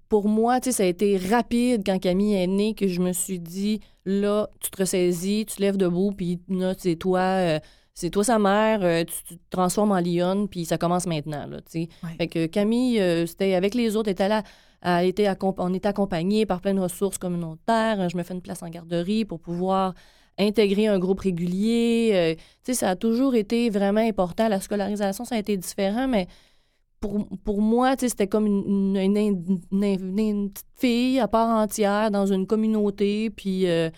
pour moi, ça a été rapide quand Camille est née que je me suis dit, là, tu te ressaisis, tu te lèves debout, puis là, c'est toi. euh, c'est toi sa mère, euh, tu, tu te transformes en lionne, puis ça commence maintenant, là, tu sais. Ouais. Fait que Camille, euh, c'était avec les autres, était là, elle était on était accompagnés par plein de ressources communautaires. Je me fais une place en garderie pour pouvoir intégrer un groupe régulier. Tu sais, ça a toujours été vraiment important. La scolarisation, ça a été différent, mais pour, pour moi, c'était comme une, une, petite fille à part entière dans une communauté. Puis euh,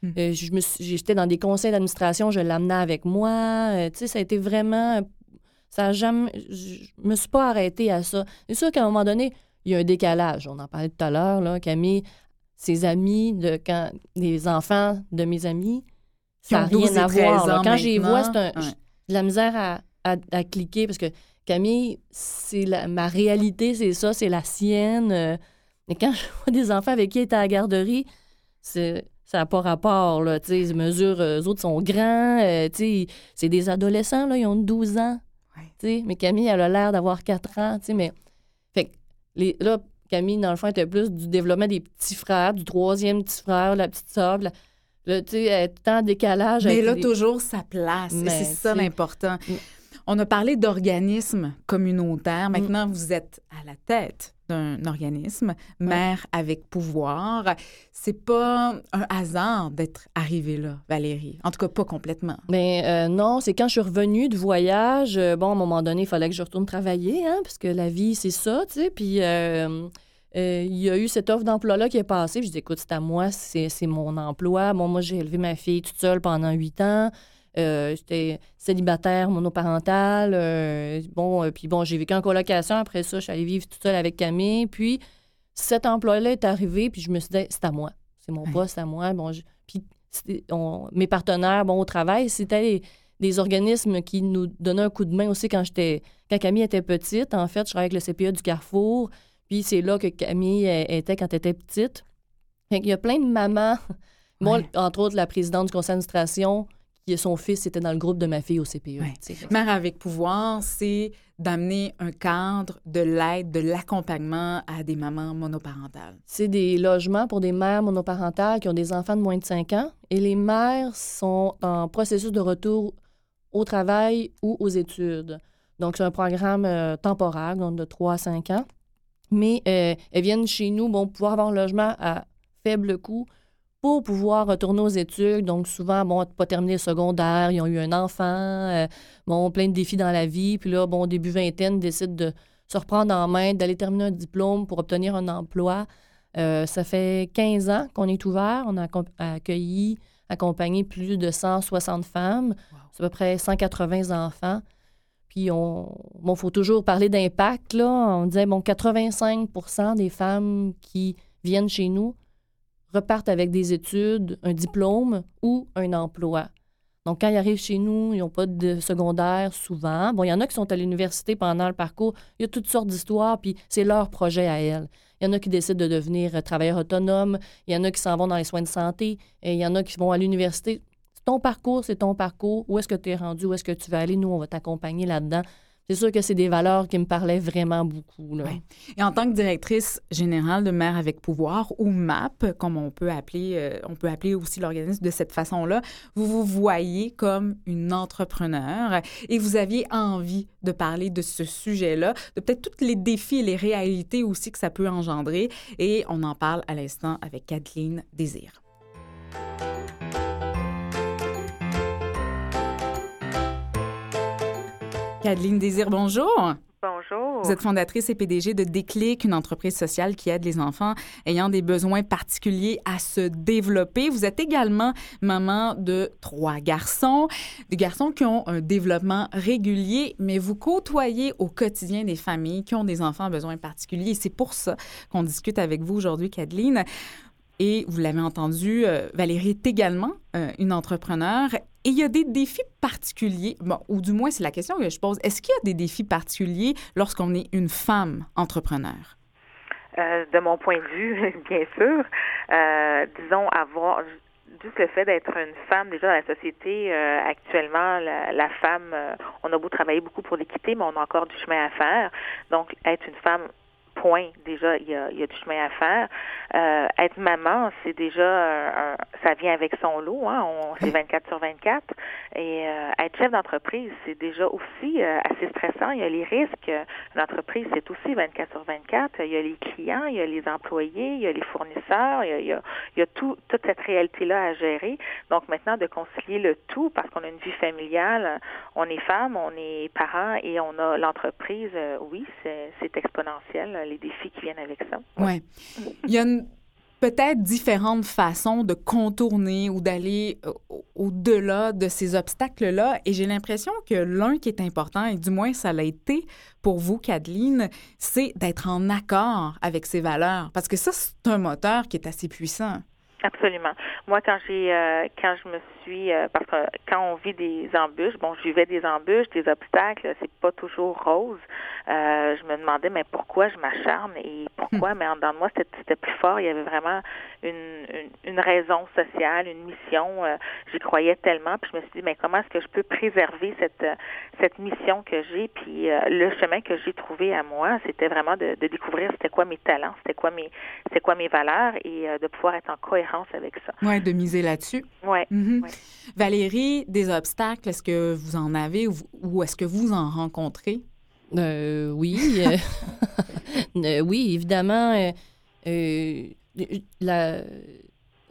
Hmm. euh, j'étais dans des conseils d'administration, je l'amenais avec moi. Euh, ça a été vraiment... Ça jamais... Je me suis pas arrêtée à ça. C'est sûr qu'à un moment donné, il y a un décalage. On en parlait tout à l'heure, là, Camille, ses amis, de quand les enfants de mes amis, ça n'a ont 12 rien à 13 voir. Quand j'y vois, c'est Ouais. de la misère à, à- à cliquer parce que Camille, c'est la- ma réalité, c'est ça, c'est la sienne. euh. Mais quand je vois des enfants avec qui elle était à la garderie, c'est ça n'a pas rapport, là, tu sais, eux autres sont grands, euh, tu sais, c'est des adolescents, là, ils ont 12 ans, Ouais. tu sais, mais Camille, elle a l'air d'avoir 4 ans, tu sais, mais, fait que, les, là, Camille, dans le fond, était plus du développement des petits frères, du troisième petit frère, la petite sœur, la- là, tu sais, elle est tout en décalage. Mais là, les- toujours sa place. C'est ça l'important. Mm. On a parlé d'organismes communautaires. Maintenant, vous êtes à la tête d'un organisme, mère avec pouvoir. C'est pas un hasard d'être arrivée là, Valérie. En tout cas, pas complètement. Mais euh, non, c'est quand je suis revenue de voyage. euh, bon, à un moment donné, il fallait que je retourne travailler, hein, parce que la vie, c'est ça, tu sais. Puis euh, il y a eu cette offre d'emploi-là qui est passée. Je dis, écoute, c'est à moi, c'est c'est mon emploi. Bon, moi, j'ai élevé ma fille toute seule pendant huit ans. Euh, J'étais célibataire, monoparentale. euh, bon, euh, puis bon, j'ai vécu en colocation. Après ça, je suis allée vivre toute seule avec Camille. Puis cet emploi-là est arrivé, puis je me suis dit, c'est à moi. C'est mon Ouais. poste, c'est à moi. Bon, je- puis on- mes partenaires, bon, au travail, c'était des, organismes qui nous donnaient un coup de main aussi quand j'étais, quand Camille était petite. En fait, je travaillais avec le CPE du Carrefour. Puis c'est là que Camille était quand elle était petite. Fait qu'il y a plein de mamans. Moi, Ouais. entre autres, la présidente du conseil d'administration, son fils était dans le groupe de ma fille au CPE. Ouais. Mère avec pouvoir, c'est d'amener un cadre, de l'aide, de l'accompagnement à des mamans monoparentales. C'est des logements pour des mères monoparentales qui ont des enfants de moins de 5 ans. Et les mères sont en processus de retour au travail ou aux études. Donc, c'est un programme euh, temporaire, donc de 3 à 5 ans. Mais euh, elles viennent chez nous, bon, pouvoir avoir un logement à faible coût pour pouvoir retourner aux études. Donc, souvent, bon, pas terminé le secondaire, ils ont eu un enfant, euh, bon, plein de défis dans la vie. Puis là, bon, début vingtaine, ils décident de se reprendre en main, d'aller terminer un diplôme pour obtenir un emploi. Euh, ça fait 15 ans qu'on est ouvert. On a accueilli, accompagné plus de 160 femmes, c'est à peu près 180 enfants. Puis, on, bon, faut toujours parler d'impact, là. On disait, bon, 85% des femmes qui viennent chez nous repartent avec des études, un diplôme ou un emploi. Donc, quand ils arrivent chez nous, ils n'ont pas de secondaire souvent. Bon, il y en a qui sont à l'université pendant le parcours. Il y a toutes sortes d'histoires, puis c'est leur projet à elles. Il y en a qui décident de devenir euh, travailleurs autonomes. Il y en a qui s'en vont dans les soins de santé. Et il y en a qui vont à l'université. C'est ton parcours, c'est ton parcours. Où est-ce que tu es rendu? Où est-ce que tu vas aller? Nous, on va t'accompagner là-dedans. C'est sûr que c'est des valeurs qui me parlaient vraiment beaucoup. Et en tant que directrice générale de Mère avec pouvoir ou MAP, comme on peut appeler, euh, on peut appeler aussi l'organisme de cette façon-là, vous vous voyez comme une entrepreneur et vous aviez envie de parler de ce sujet-là, de peut-être tous les défis et les réalités aussi que ça peut engendrer. Et on en parle à l'instant avec Kathleen Désir. Kathleen Désir, bonjour. Bonjour. Vous êtes fondatrice et PDG de Déclic, une entreprise sociale qui aide les enfants ayant des besoins particuliers à se développer. Vous êtes également maman de trois garçons, des garçons qui ont un développement régulier, mais vous côtoyez au quotidien des familles qui ont des enfants à besoins particuliers. C'est pour ça qu'on discute avec vous aujourd'hui, Kathleen. Et vous l'avez entendu, euh, Valérie est également euh, une entrepreneure. Et il y a des défis particuliers, bon, ou du moins c'est la question que je pose. Est-ce qu'il y a des défis particuliers lorsqu'on est une femme entrepreneur? Euh, de mon point de vue, bien sûr, disons avoir juste le fait d'être une femme déjà dans la société actuellement, la, la femme, on a beau travailler beaucoup pour l'équité, mais on a encore du chemin à faire. Donc, être une femme point, déjà, il y a, il y a du chemin à faire. Euh, être maman, c'est déjà, un, un- ça vient avec son lot, hein, on, c'est 24 sur 24. Et euh, être chef d'entreprise, c'est déjà aussi euh, assez stressant. Il y a les risques. L'entreprise, c'est aussi 24 sur 24. Il y a les clients, il y a les employés, il y a les fournisseurs, il y a, il y a, il y a tout, toute cette réalité-là à gérer. Donc maintenant, de concilier le tout, parce qu'on a une vie familiale, on est femme, on est parent et on a l'entreprise, euh, oui, c'est, c'est exponentiel, les défis qui viennent avec ça. Ouais. Il y a peut-être différentes façons de contourner ou d'aller euh, au- au-delà de ces obstacles-là. Et j'ai l'impression que l'un qui est important, et du moins ça l'a été pour vous, Kathleen, c'est d'être en accord avec ses valeurs. Parce que ça, c'est un moteur qui est assez puissant. Absolument. Moi, quand j'ai, euh, quand je me suis, euh, parce que quand on vit des embûches, bon, je vivais des embûches, des obstacles, c'est pas toujours rose. Euh, je me demandais, mais pourquoi je m'acharne et pourquoi, mais en dedans de moi, c'était, plus fort. Il y avait vraiment une, une, une raison sociale, une mission. Euh, j'y croyais tellement, puis je me suis dit, mais comment est-ce que je peux préserver cette, euh, cette mission que j'ai, puis euh, le chemin que j'ai trouvé à moi, c'était vraiment de, de découvrir c'était quoi mes talents, c'était quoi mes, c'était quoi mes valeurs et euh, de pouvoir être en cohérence avec ça. Ouais, de miser là-dessus. Ouais. Mhm. Ouais. Valérie, des obstacles, est-ce que vous en avez ou, ou est-ce que vous en rencontrez? Euh, oui. euh, oui, évidemment. euh, euh, la,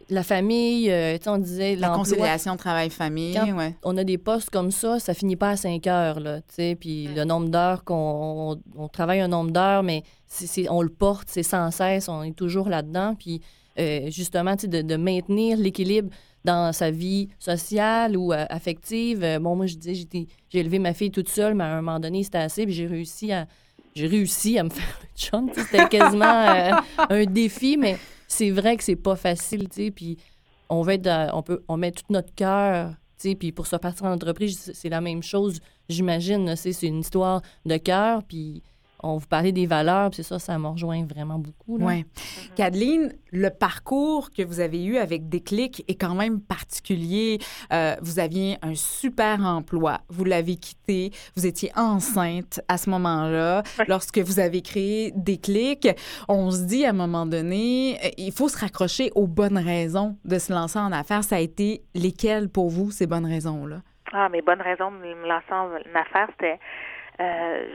la famille, euh, tu sais, on disait La conciliation travail-famille, ouais. On a des postes comme ça, ça finit pas à 5 heures, là, tu sais, puis le nombre d'heures qu'on on, on travaille un nombre d'heures, mais c'est- on le porte, c'est sans cesse, on est toujours là-dedans, puis euh, justement, de, maintenir l'équilibre dans sa vie sociale ou euh, affective. Euh, bon, moi, je disais, j'ai élevé ma fille toute seule, mais à un moment donné, c'était assez, puis j'ai réussi à, j'ai réussi à me faire un chum. C'était quasiment un défi, mais c'est vrai que c'est pas facile, tu sais, puis on va être, on peut, on met tout notre cœur, puis pour se partir en entreprise, c'est- la même chose, j'imagine, c'est une histoire de cœur, puis on vous parlait des valeurs, puis c'est ça, ça me rejoint vraiment beaucoup. Oui. Cadeline, le parcours que vous avez eu avec Déclic est quand même particulier. Euh, vous aviez un super emploi. Vous l'avez quitté. Vous étiez enceinte à ce moment-là. Lorsque vous avez créé Déclic, on se dit à un moment donné, euh, il faut se raccrocher aux bonnes raisons de se lancer en affaires. Ça a été lesquelles pour vous, ces bonnes raisons-là? Ah, mes bonnes raisons de me lancer en affaires, c'était euh,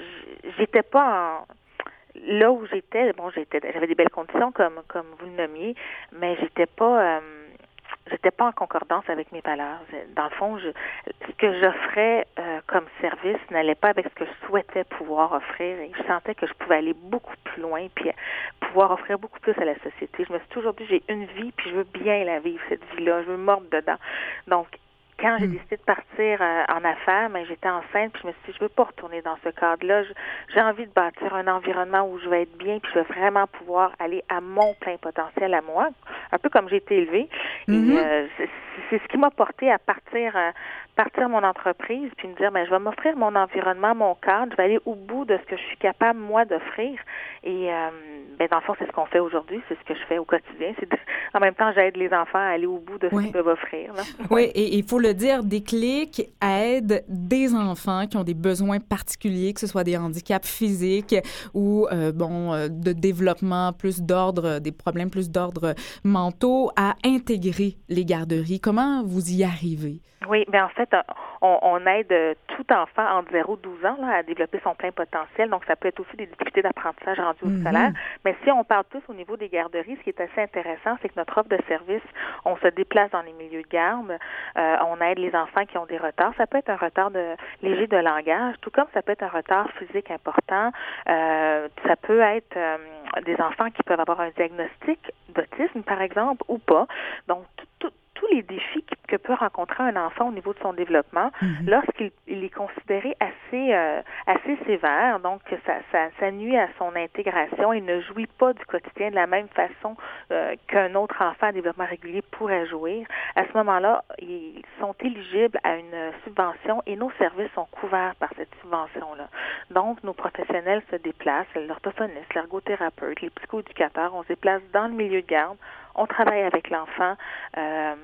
j'étais pas en là où j'étais, bon, j'étais j'avais des belles conditions comme comme vous le nommiez, mais j'étais pas euh, j'étais pas en concordance avec mes valeurs. Dans le fond, je, ce que j'offrais euh, comme service n'allait pas avec ce que je souhaitais pouvoir offrir et je sentais que je pouvais aller beaucoup plus loin puis pouvoir offrir beaucoup plus à la société. Je me suis toujours dit j'ai une vie puis je veux bien la vivre cette vie-là, je veux mordre dedans. Donc quand j'ai décidé de partir euh, en affaires, mais j'étais enceinte, puis je me suis dit, je veux pas retourner dans ce cadre-là. J'ai envie de bâtir un environnement où je vais être bien, puis je vais vraiment pouvoir aller à mon plein potentiel à moi, un peu comme j'ai été élevée. Et euh, c'est ce qui m'a porté à partir, euh, partir mon entreprise, puis me dire, ben, je vais m'offrir mon environnement, mon cadre, je vais aller au bout de ce que je suis capable, moi, d'offrir. Et euh, ben, dans le fond, c'est ce qu'on fait aujourd'hui, c'est ce que je fais au quotidien. De- en même temps, j'aide les enfants à aller au bout de ce Oui. qu'ils peuvent offrir. là. Oui, et il faut le dire, Déclic aide des enfants qui ont des besoins particuliers, que ce soit des handicaps physiques ou euh, bon euh, de développement plus d'ordre, des problèmes plus d'ordre mentaux, à intégrer les garderies. Comment vous y arrivez? Oui, mais en fait, euh, on, on aide euh, tout enfant entre 0 et 12 ans là, à développer son plein potentiel. Donc, ça peut être aussi des difficultés d'apprentissage rendues au Mhm. scolaire. Mais si on parle tous au niveau des garderies, ce qui est assez intéressant, c'est que notre offre de service, on se déplace dans les milieux de garde, euh, on aide les enfants qui ont des retards. Ça peut être un retard de, léger de langage, tout comme ça peut être un retard physique important. Euh, ça peut être euh, des enfants qui peuvent avoir un diagnostic d'autisme, par exemple, ou pas. Donc, tout- tout- tous les défis que peut rencontrer un enfant au niveau de son développement, lorsqu'il il est considéré assez euh, assez sévère, donc que ça, ça, ça nuit à son intégration, il ne jouit pas du quotidien de la même façon euh, qu'un autre enfant à développement régulier pourrait jouir. À ce moment-là, ils sont éligibles à une subvention et nos services sont couverts par cette subvention-là. Donc, nos professionnels se déplacent, l'orthophoniste, l'ergothérapeute, les psychoéducateurs, on se déplace dans le milieu de garde, on travaille avec l'enfant euh,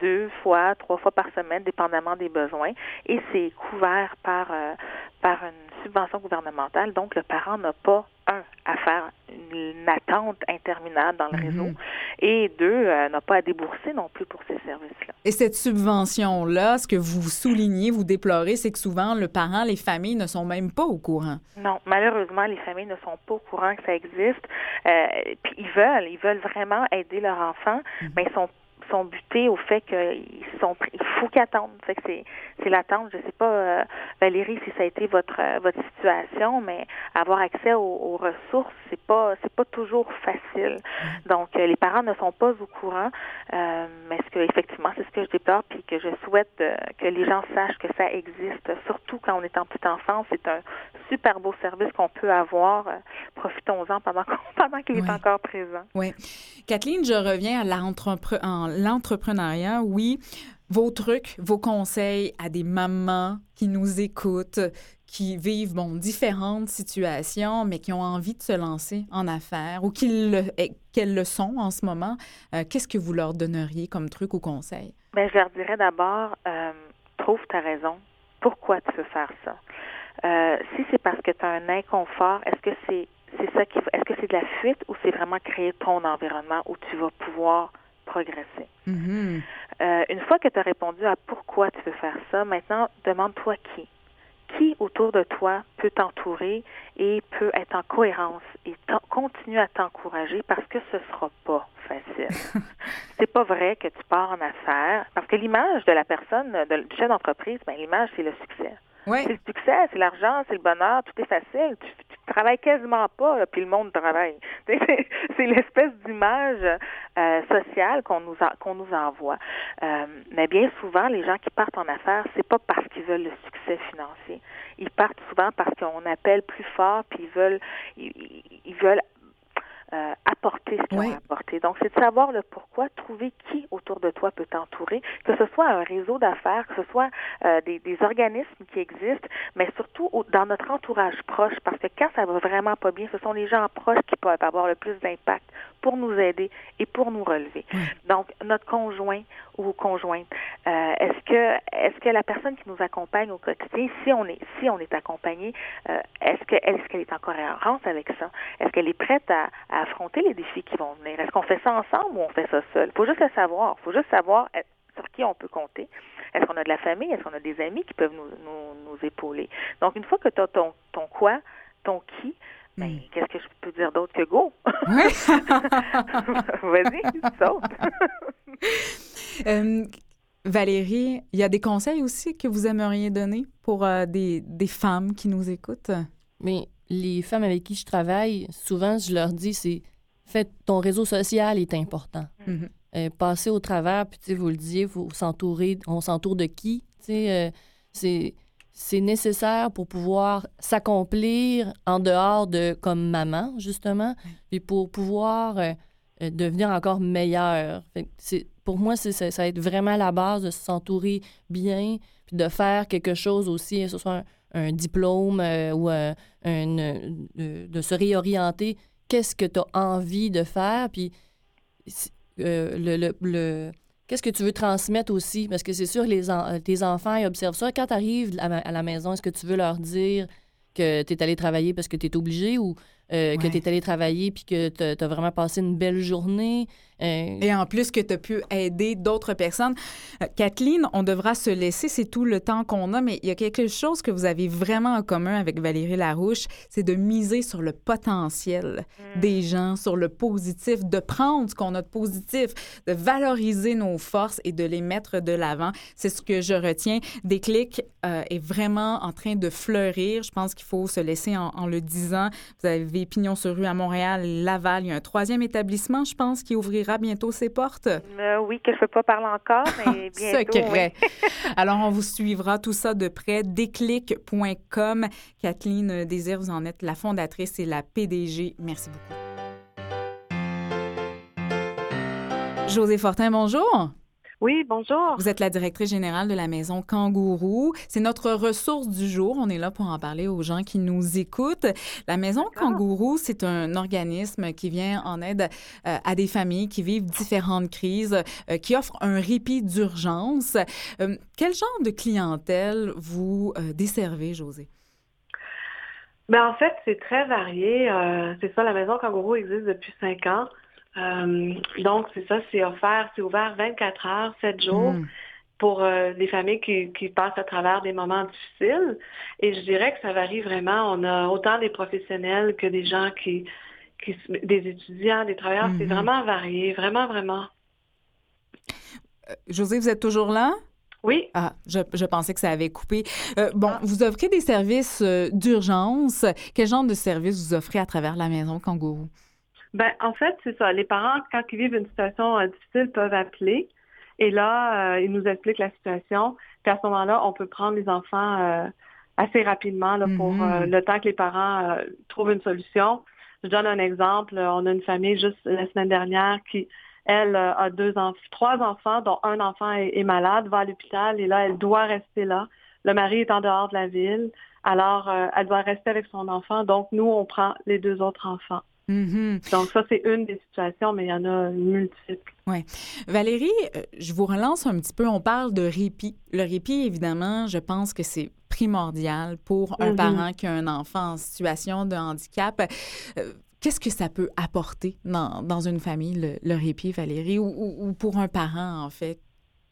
deux fois, trois fois par semaine, dépendamment des besoins, et c'est couvert par euh, par une subvention gouvernementale. Donc, le parent n'a pas un à faire une attente interminable dans le Mhm. réseau, et deux euh, n'a pas à débourser non plus pour ces services-là. Et cette subvention-là, ce que vous soulignez, vous déplorez, c'est que souvent, le parent, les familles ne sont même pas au courant. Non, malheureusement, les familles ne sont pas au courant que ça existe. Euh, puis ils veulent, ils veulent vraiment aider leur enfant, mais ils sont sont butés au fait qu'ils sont il faut qu'ils attendent. Fait que c'est c'est l'attente. Je sais pas euh, Valérie si ça a été votre euh, votre situation, mais avoir accès aux, aux ressources, c'est pas c'est pas toujours facile. Donc euh, les parents ne sont pas au courant, euh, mais ce que effectivement c'est ce que je déplore puis que je souhaite que les gens sachent que ça existe, surtout quand on est en petite enfance. C'est un super beau service qu'on peut avoir. Profitons-en pendant pendant qu'il Oui. est encore présent. Oui. Kathleen, je reviens à l'entrepre- en- l'entrepreneuriat. Oui, vos trucs, vos conseils à des mamans qui nous écoutent, qui vivent bon, différentes situations, mais qui ont envie de se lancer en affaires ou le- eh, qu'elles le sont en ce moment, euh, qu'est-ce que vous leur donneriez comme truc ou conseil? Ben, je leur dirais d'abord, euh, trouve ta raison. Pourquoi tu veux faire ça? Euh, si c'est parce que tu as un inconfort, est-ce que c'est c'est ça qui est-ce que c'est de la fuite ou c'est vraiment créer ton environnement où tu vas pouvoir progresser? Mhm. Euh, une fois que tu as répondu à pourquoi tu veux faire ça, maintenant, demande-toi qui. Qui autour de toi peut t'entourer et peut être en cohérence et continue à t'encourager parce que ce sera pas facile. c'est pas vrai que tu pars en affaires parce que l'image de la personne, de, du chef d'entreprise, ben, l'image, c'est le succès. Ouais. C'est le succès, c'est l'argent, c'est le bonheur, tout est facile. Tu travaille quasiment pas, puis le monde travaille. c'est l'espèce d'image euh, sociale qu'on nous qu'on nous envoie. Euh, mais bien souvent, les gens qui partent en affaires, c'est pas parce qu'ils veulent le succès financier. Ils partent souvent parce qu'on appelle plus fort, puis ils veulent ils veulent euh, apporter ce qu'ils ont apporté. Donc, c'est de savoir le pourquoi, trouver qui autour de toi peut t'entourer, que ce soit un réseau d'affaires, que ce soit euh, des, des, organismes qui existent, mais surtout dans notre entourage proche, parce que quand ça va vraiment pas bien, ce sont les gens proches qui peuvent avoir le plus d'impact pour nous aider et pour nous relever. Donc, notre conjoint ou conjointe, euh, est-ce que est-ce que la personne qui nous accompagne au quotidien, si on est si on est accompagné, euh, est-ce que est-ce qu'elle est en cohérence avec ça? Est-ce qu'elle est prête à, affronter les défis qui vont venir? Est-ce qu'on fait ça ensemble ou on fait ça seul? Faut juste le savoir. Faut juste savoir euh, sur qui on peut compter. Est-ce qu'on a de la famille? Est-ce qu'on a des amis qui peuvent nous, nous, nous épauler? Donc, une fois que tu as ton, ton quoi, ton qui, ben, hmm. qu'est-ce que je peux dire d'autre que go? Vas-y, saute. euh, Valérie, il y a des conseils aussi que vous aimeriez donner pour euh, des, des, femmes qui nous écoutent? Mais les femmes avec qui je travaille, souvent, je leur dis, c'est fait ton réseau social est important. Mm-hmm. Euh, passer au travers, puis vous le disiez, faut s'entourer, on s'entoure de qui? Euh, c'est c'est nécessaire pour pouvoir s'accomplir en dehors de comme maman, justement, et pour pouvoir euh, euh, devenir encore meilleur. pour moi, c'est, ça, va être vraiment la base de s'entourer bien, puis de faire quelque chose aussi, que ce soit un, diplôme euh, ou de se réorienter. Qu'est-ce que tu as envie de faire? Puis le, le Qu'est-ce que tu veux transmettre aussi? Parce que c'est sûr, les tes enfants, ils observent ça. Quand tu arrives à la maison, est-ce que tu veux leur dire que tu es allé travailler parce que tu es obligé ou euh, que tu es allé travailler puis que tu as vraiment passé une belle journée? Euh, Et en plus que tu as pu aider d'autres personnes. Euh, Kathleen, on devra se laisser, c'est tout le temps qu'on a, mais il y a quelque chose que vous avez vraiment en commun avec Valérie Larouche, c'est de miser sur le potentiel mm. des gens, sur le positif, de prendre ce qu'on a de positif, de valoriser nos forces et de les mettre de l'avant. C'est ce que je retiens. Déclic est vraiment en train de fleurir. Je pense qu'il faut se laisser en, en le disant. Vous avez Pignon sur rue à Montréal, Laval. Il y a un troisième établissement, je pense, qui ouvrira bientôt ses portes. Euh, oui, que je ne peux pas parler encore, mais bientôt. Secret. Alors, on vous suivra tout ça de près. Déclic.com. Kathleen Désir, vous en êtes la fondatrice et la PDG. Merci beaucoup. José Fortin, bonjour. Oui, bonjour. Vous êtes la directrice générale de la maison Kangourou. C'est notre ressource du jour. On est là pour en parler aux gens qui nous écoutent. La maison Kangourou, c'est un organisme qui vient en aide euh, à des familles qui vivent différentes crises, euh, qui offre un répit d'urgence. Euh, quel genre de clientèle vous desservez, José? Ben, en fait, c'est très varié. c'est ça, la maison Kangourou existe depuis cinq ans. Euh, donc, c'est ça, c'est offert, c'est ouvert 24 heures, 7 jours. Hmm. pour euh, des familles qui, qui, passent à travers des moments difficiles. Et je dirais que ça varie vraiment. On a autant des professionnels que des gens qui, qui des étudiants, des travailleurs. C'est hmm. vraiment varié, vraiment, vraiment. Euh, José, vous êtes toujours là? Oui. Ah, je, je, pensais que ça avait coupé. bon, ah. vous offrez des services d'urgence. Quel genre de services vous offrez à travers la maison Kangourou? Ben, en fait, c'est ça. Les parents, quand ils vivent une situation euh, difficile, peuvent appeler. Et là, euh, ils nous expliquent la situation. Puis à ce moment-là, on peut prendre les enfants euh, assez rapidement là, pour mm-hmm. le temps que les parents trouvent une solution. Je donne un exemple. On a une famille juste la semaine dernière qui, elle, a deux enfants, trois enfants, dont un enfant est, est malade, va à l'hôpital et là, elle doit rester là. Le mari est en dehors de la ville. Alors, elle doit rester avec son enfant. Donc, nous, on prend les deux autres enfants. Mm-hmm. Donc ça, c'est une des situations, mais il y en a multiples. Oui. Valérie, euh, je vous relance un petit peu. On parle de répit. Le répit, évidemment, je pense que c'est primordial pour un mm-hmm. parent qui a un enfant en situation de handicap. Euh, qu'est-ce que ça peut apporter dans, dans une famille, le, répit, Valérie, ou, pour un parent, en fait?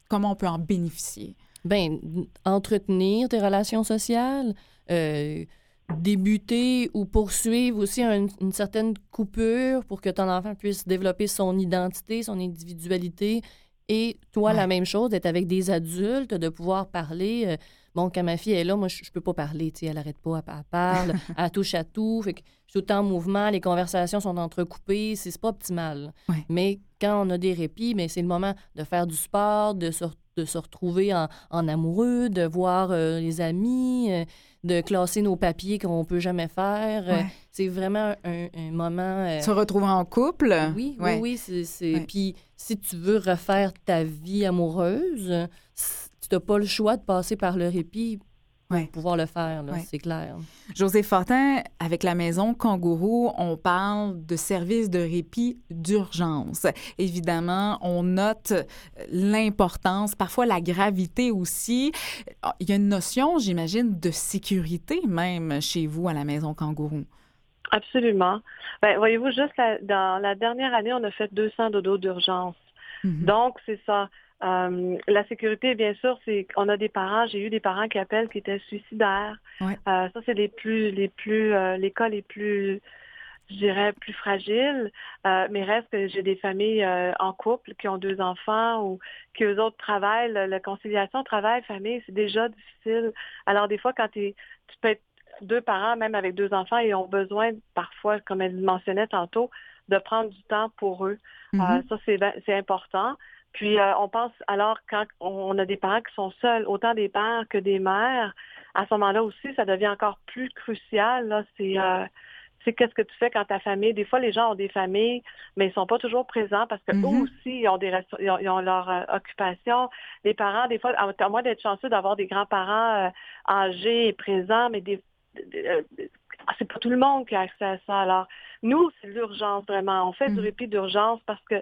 Comment on peut en bénéficier? Bien, entretenir tes relations sociales, euh, débuter ou poursuivre aussi une certaine coupure pour que ton enfant puisse développer son identité, son individualité. Et toi, la même chose, d'être avec des adultes, de pouvoir parler. Euh, Bon, quand ma fille est là, moi, je, je peux pas parler, tu sais, elle arrête pas, elle, elle parle, elle touche à tout, fait que je suis tout le temps en mouvement, les conversations sont entrecoupées, c'est c'est pas optimal. Ouais. Mais quand on a des répits, mais c'est le moment de faire du sport, de se, de se retrouver en, en amoureux, de voir euh, les amis, euh, de classer nos papiers qu'on peut jamais faire. Euh, Ouais. c'est vraiment un, un moment... euh, Se retrouver en couple? oui, Ouais. oui, oui, c'est... Puis si tu veux refaire ta vie amoureuse, tu n'as pas le choix de passer par le répit pour Ouais. pouvoir le faire, là, Ouais. c'est clair. José Fortin, avec la maison Kangourou, on parle de services de répit d'urgence. Évidemment, on note l'importance, parfois la gravité aussi. Il y a une notion, j'imagine, de sécurité même chez vous à la maison Kangourou. Absolument. Ben, voyez-vous, juste la- dans la dernière année, on a fait 200 dodos d'urgence. Mhm. Donc, c'est ça. Euh, la sécurité, bien sûr, c'est qu'on a des parents. J'ai eu des parents qui appellent qui étaient suicidaires. Ouais. Euh, ça, c'est les plus, les plus, euh, les cas les plus, je dirais, plus fragiles. Euh, mais reste que j'ai des familles euh, en couple qui ont deux enfants ou qui eux autres travaillent. La, conciliation travail-famille, c'est déjà difficile. Alors, des fois, quand tu peux être deux parents, même avec deux enfants, et ont besoin parfois, comme elle mentionnait tantôt, de prendre du temps pour eux. Mhm. Euh, ça, c'est ben- c'est important. Puis, euh, on pense, alors, quand on a des parents qui sont seuls, autant des pères que des mères, à ce moment-là aussi, ça devient encore plus crucial. Là, c'est... euh, qu'est-ce que tu fais quand ta famille, des fois les gens ont des familles, mais ils sont pas toujours présents parce que eux aussi ils ont des ils ont, ils ont leur euh, occupation. Les parents, des fois, à à moins d'être chanceux d'avoir des grands-parents euh, âgés et présents, mais des, euh, ah, c'est pas tout le monde qui a accès à ça. Alors, nous, c'est l'urgence vraiment. On fait du Mhm. répit d'urgence parce que,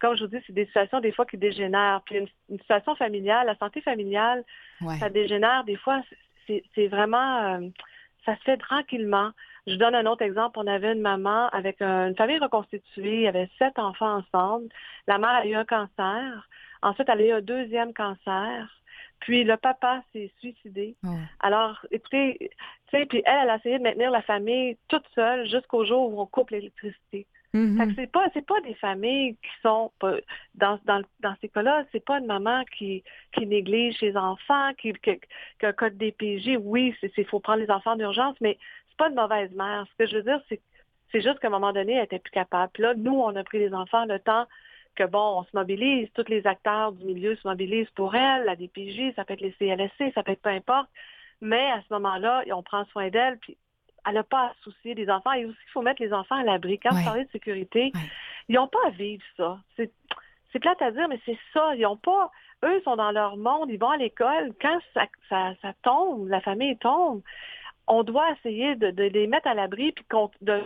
comme je vous dis, c'est des situations des fois qui dégénèrent. Puis une, une situation familiale, la santé familiale, Ouais. ça dégénère. Des fois, c'est vraiment, euh, ça se fait tranquillement. Je vous donne un autre exemple. On avait une maman avec un- une famille reconstituée. Il y avait sept enfants ensemble. La mère a eu un cancer. Ensuite, elle a eu un deuxième cancer. Puis le papa s'est suicidé. Alors, écoutez, tu sais, puis elle, elle a essayé de maintenir la famille toute seule jusqu'au jour où on coupe l'électricité. Fait que c'est pas c'est pas des familles qui sont dans dans dans ces cas-là, c'est pas une maman qui qui néglige ses enfants, qui qui, qui a un code DPJ. Oui, c'est c'est faut prendre les enfants d'urgence, mais c'est pas une mauvaise mère. Ce que je veux dire, c'est c'est juste qu'à un moment donné, elle était plus capable. Puis là, nous, on a pris les enfants le temps que bon, on se mobilise, tous les acteurs du milieu se mobilisent pour elle, la DPJ, ça peut être les CLSC, ça peut être peu importe. Mais à ce moment-là, on prend soin d'elle, puis elle n'a pas à soucier des enfants. Et aussi, il faut mettre les enfants à l'abri. Quand Ouais. vous parlez de sécurité, Ouais. ils n'ont pas à vivre ça. C'est c'est plate à dire, mais c'est ça. Ils ont pas. Eux sont dans leur monde, ils vont à l'école. Quand ça, ça, ça tombe, la famille tombe, on doit essayer de, de les mettre à l'abri puis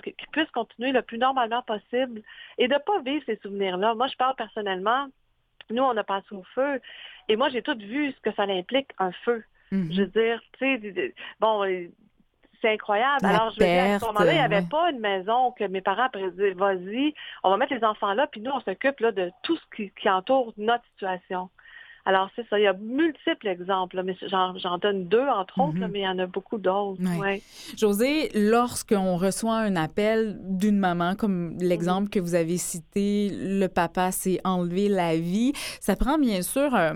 qu'ils puissent continuer le plus normalement possible et de pas vivre ces souvenirs-là. Moi, je parle personnellement. Nous, on a passé au feu et moi, j'ai tout vu ce que ça implique, un feu. Mhm. Je veux dire, tu sais, bon, c'est incroyable. La Alors, je veux dire, à ce moment-là, il n'y avait ouais. pas une maison que mes parents pourraient dire, vas-y, on va mettre les enfants là, puis nous, on s'occupe là, de tout ce qui, qui entoure notre situation. Alors, c'est ça. Il y a multiples exemples, là, mais j'en j'en donne deux, entre autres, là, Mhm. mais il y en a beaucoup d'autres. Ouais. ouais. José, lorsqu'on reçoit un appel d'une maman, comme l'exemple que vous avez cité, le papa s'est enlevé la vie, ça prend bien sûr euh,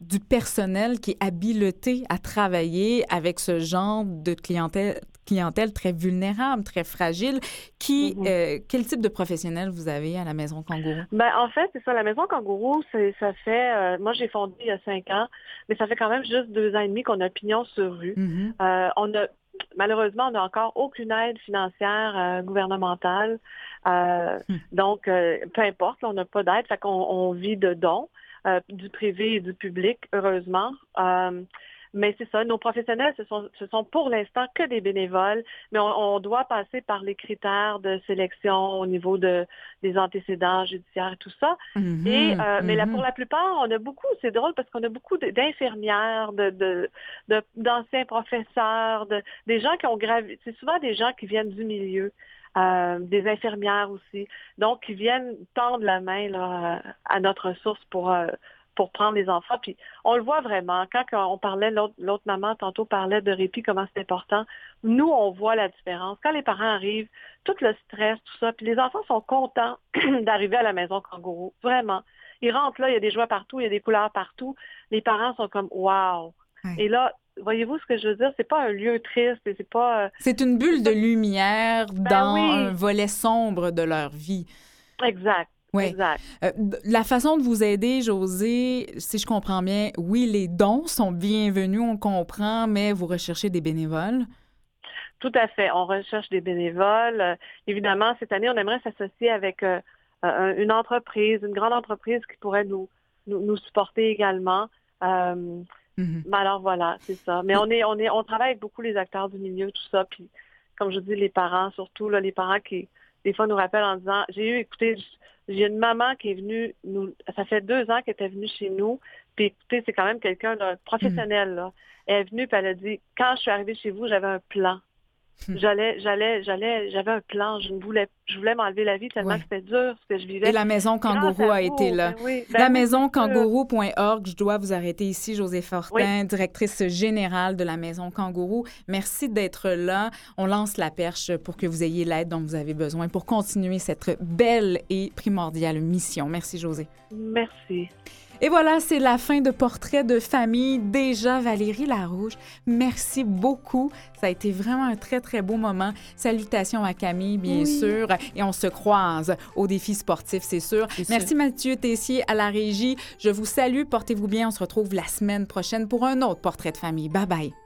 du personnel qui est habileté à travailler avec ce genre de clientèle clientèle très vulnérable, très fragile. Qui, Mhm. euh, quel type de professionnel vous avez à la Maison Kangourou? Ben, en fait, c'est ça. La maison Kangourou, c'est, ça fait, euh, moi, j'ai fondé il y a cinq ans, mais ça fait quand même juste deux ans et demi qu'on a pignon sur rue. Mhm. Euh, on a, malheureusement, on n'a encore aucune aide financière euh, gouvernementale. Euh, Hmm. Donc, euh, peu importe, là, on n'a pas d'aide. Fait qu'on on vit de dons, du privé et du public, heureusement. Mais c'est ça, nos professionnels, ce sont, ce sont pour l'instant que des bénévoles, mais on, on doit passer par les critères de sélection au niveau de, des antécédents judiciaires et tout ça. Mhm. Et euh, mais là, Mhm. pour la plupart, on a beaucoup, c'est drôle parce qu'on a beaucoup d'infirmières, de, de, de- d'anciens professeurs, de, des gens qui ont gravi. C'est souvent des gens qui viennent du milieu, euh, des infirmières aussi, donc qui viennent tendre la main là, à notre ressource pour euh, pour prendre les enfants. Puis on le voit vraiment. Quand on parlait, l'autre, maman tantôt parlait de répit, comment c'est important. Nous, on voit la différence. Quand les parents arrivent, tout le stress, tout ça, puis les enfants sont contents d'arriver à la maison kangourou. Vraiment. Ils rentrent là, il y a des jouets partout, il y a des couleurs partout. Les parents sont comme wow. Ouais. Et là, voyez-vous ce que je veux dire? C'est pas un lieu triste, et c'est pas... euh, C'est une bulle de lumière Ben dans oui. un volet sombre de leur vie. exact, Ouais. exact. Euh, la façon de vous aider, José, si je comprends bien, oui, les dons sont bienvenus, on comprend, mais vous recherchez des bénévoles. Tout à fait. On recherche des bénévoles. Euh, évidemment, cette année, on aimerait s'associer avec euh, une entreprise, une grande entreprise qui pourrait nous, nous, nous supporter également. Mhm. mais alors voilà, c'est ça. Mais on est, on est, on travaille avec beaucoup les acteurs du milieu, tout ça. Puis, comme je dis, les parents, surtout là, les parents qui des fois nous rappellent en disant, j'ai eu, écoutez, j'ai une maman qui est venue, nous, ça fait deux ans qu'elle était venue chez nous. Puis écoutez, c'est quand même quelqu'un de professionnel là. Elle est venue, puis elle a dit, quand je suis arrivée chez vous, j'avais un plan. J'allais, j'allais, j'allais, j'avais un plan. Je ne voulais, je voulais m'enlever la vie tellement Ouais. que c'était dur ce que je vivais. Et la maison Kangourou a été là. ben oui, ben La maison kangourou.org, je dois vous arrêter ici, José Fortin, directrice générale de la maison Kangourou. Merci d'être là. On lance la perche pour que vous ayez l'aide dont vous avez besoin pour continuer cette belle et primordiale mission. Merci, José. Merci. Et voilà, c'est la fin de Portrait de famille. Déjà, Valérie Larouche, merci beaucoup. Ça a été vraiment un très, très beau moment. Salutations à Camille, bien Oui. sûr. Et on se croise au défi sportif, c'est sûr. Merci sûr. Mathieu Tessier à la régie. Je vous salue. Portez-vous bien. On se retrouve la semaine prochaine pour un autre Portrait de famille. Bye bye.